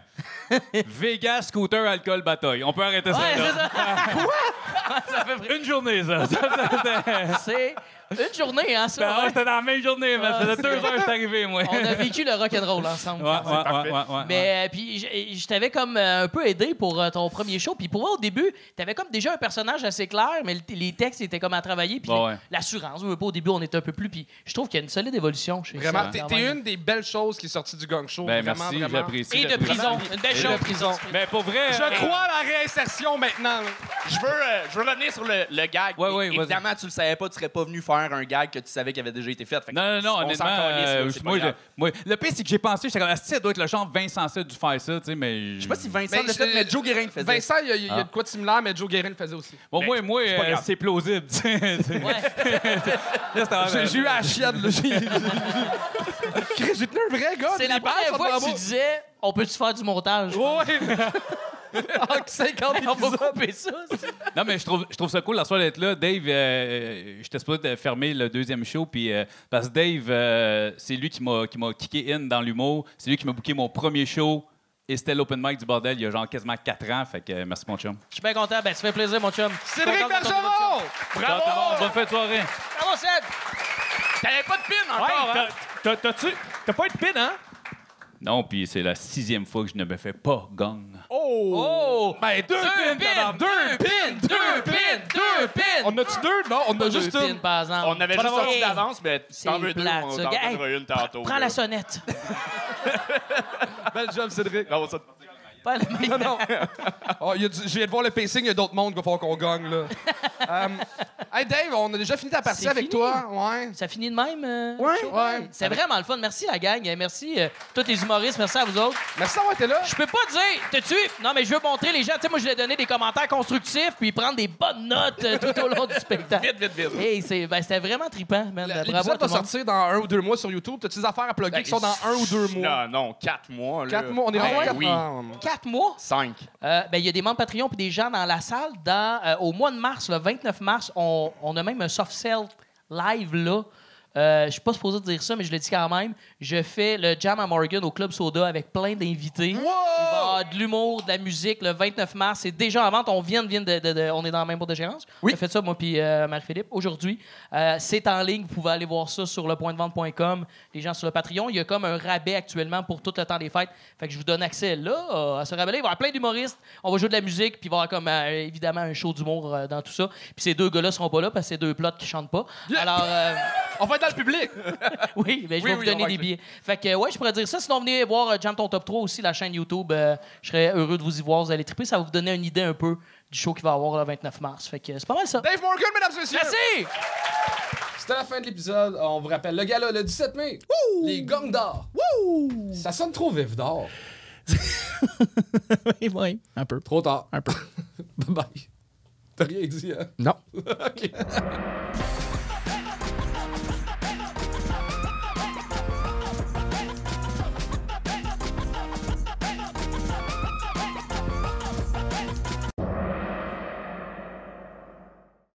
hein. <laughs> Vegas, scooter, alcool, bataille. On peut arrêter ça. Là. ça. <laughs> Quoi? ça fait. Une journée, ça. Ça, C'est <laughs> une journée, hein, ça. Ben, ouais, c'était dans la même journée, mais ça faisait c'est deux heures que je suis arrivé, moi. On a vécu le rock'n'roll ensemble. Ouais, ouais, ouais, ouais, ouais. Mais euh, puis je, je t'avais comme euh, un peu aidé pour euh, ton premier show. Puis pour moi, au début, t'avais comme déjà un personnage assez clair, mais le- les textes étaient comme à travailler. Puis Ouais, ouais. l'assurance, oui, pas au début, on était un peu plus. Puis je trouve qu'il y a une solide évolution chez Vraiment, ça, t'es quand t'es même. une des belles choses qui est sortie du Gang Show. Ben, vraiment, merci, vraiment. j'apprécie. Et de j'apprécie. prison. Une belle Et chose. de prison. Mais pour vrai. Je euh, crois à la réinsertion maintenant. là. Je veux, euh, je veux revenir sur le, le gag. Ouais, ouais, vas-y. Évidemment, tu le savais pas, tu serais pas venu faire un gag que tu savais qu'il avait déjà été fait. Non, non, non, on honnêtement, s'en calisse, là, euh, moi, grave. je- moi, le pire, c'est que j'ai pensé, j'étais comme, ah, ça doit être le genre Vincent Sett dû faire ça, tu sais, mais. Je sais pas si Vincent Mais l'a fait, je- mais Joe Guérin le faisait. Vincent, il y a, il y a Ah. de quoi de similaire, mais Joe Guérin le faisait aussi. Bon, moi, moi, pas euh, grave. c'est plausible, tu sais. <laughs> <laughs> Là, c'était- J'ai j'ai eu à la chienne, là. J'ai <laughs> Chris, j'ai tenu un vrai gars. C'est la première fois que tu disais on peut-tu faire du montage? Ouais. En 50 <laughs> On va couper ça. Non, mais je trouve, je trouve ça cool la soirée d'être là. Dave, euh, j'étais supposé de fermer le deuxième show, puis euh, parce que Dave, euh, c'est lui qui m'a, qui m'a kické in dans l'humour. C'est lui qui m'a booké mon premier show. Et c'était l'open mic du bordel il y a genre quasiment 4 ans. Fait que euh, merci, mon chum. Je suis bien content. Ben, ça fait plaisir, mon chum. Cédric. Bergeron! Le monde. Bonne fête de soirée. Bravo, Ced! T'avais pas de pin encore, hein? t'as- t'as- T'as-tu. T'as pas eu de pin, hein? Non, puis c'est la sixième fois que je ne me fais pas gang. Oh! Ben, deux Deux pins, pins! madame. Deux pins! Deux pins! Deux pins! On a-tu deux? Non, on a juste deux une. pins, par exemple. On avait juste sorti d'avance, mais C'est t'en veux deux, on t'en Hey, donnera une tantôt. Prends là. la sonnette. <laughs> Bel job, Cédric. Non, ça- Pas la Non, non. <laughs> <laughs> Oh, il y a du- je viens de voir le pacing, il y a d'autres mondes qu'il va falloir qu'on gagne, là. <laughs> Euh, hey, Dave, on a déjà fini ta partie C'est avec fini? toi. Ouais. Ça finit de même? euh, Ouais, show? ouais. C'est vraiment le fun. Merci, la gang. Euh, Merci, euh, tous les humoristes. Merci à vous autres. Merci d'avoir été là. Je peux pas dire, t'as-tu? Non, mais je veux montrer les gens. Tu sais, moi, je vais donner des commentaires constructifs puis prendre des bonnes notes euh, tout au long du spectacle. Vite, vite, vite. Hey, c'est, ben, c'était vraiment trippant, man. Bravo à L'épisode tout va le monde. sortir dans un ou deux mois sur YouTube. T'as-tu des affaires à plugger Ben, qui sont dans un ou deux mois? Non, non, quatre mois. là. Quatre mois, on est Ben rendu quatre oui. mois. Quatre mois? Cinq. Euh, ben, il y a des membres Patreon puis des gens dans la salle. Dans, euh, au mois de mars, le 29 mars, on, on a même un soft sell live là. Euh, je suis pas supposé dire ça, mais je le dis quand même. Je fais le Jam à Morgan au Club Soda avec plein d'invités. Il va y avoir de l'humour, de la musique le 29 mars. C'est déjà en vente. On vient, vient de, de- de- on est dans la même boîte de gérance. Oui. On a fait ça, moi puis euh, Marie-Philippe, aujourd'hui. Euh, c'est en ligne. Vous pouvez aller voir ça sur lepointdevente.com. Les gens sur le Patreon. Il y a comme un rabais actuellement pour tout le temps des fêtes. Fait que je vous donne accès là à ce rabais-là. Il va y avoir plein d'humoristes. On va jouer de la musique. Puis il va y avoir comme euh, évidemment un show d'humour euh, dans tout ça. Puis ces deux gars-là seront pas là parce que c'est deux plots qui chantent pas. Alors. <laughs> On va être dans le public. <laughs> oui, ben, je Oui, vais vous oui, donner des billets. Fait que, ouais, je pourrais dire ça. Sinon, venez voir euh, Jam Ton Top 3 aussi, la chaîne YouTube. Euh, je serais heureux de vous y voir. Vous allez triper. Ça va vous donner une idée un peu du show qui va avoir le 29 mars. Fait que c'est pas mal ça. Dave Morgan, mesdames et messieurs. Merci! C'était la fin de l'épisode. On vous rappelle, le gala, le 17 mai. Les gongs d'or. Ça sonne trop vif d'or. <laughs> Oui, oui, un peu. Trop tard. Un peu. <laughs> bye bye. T'as rien dit, hein? Non. OK.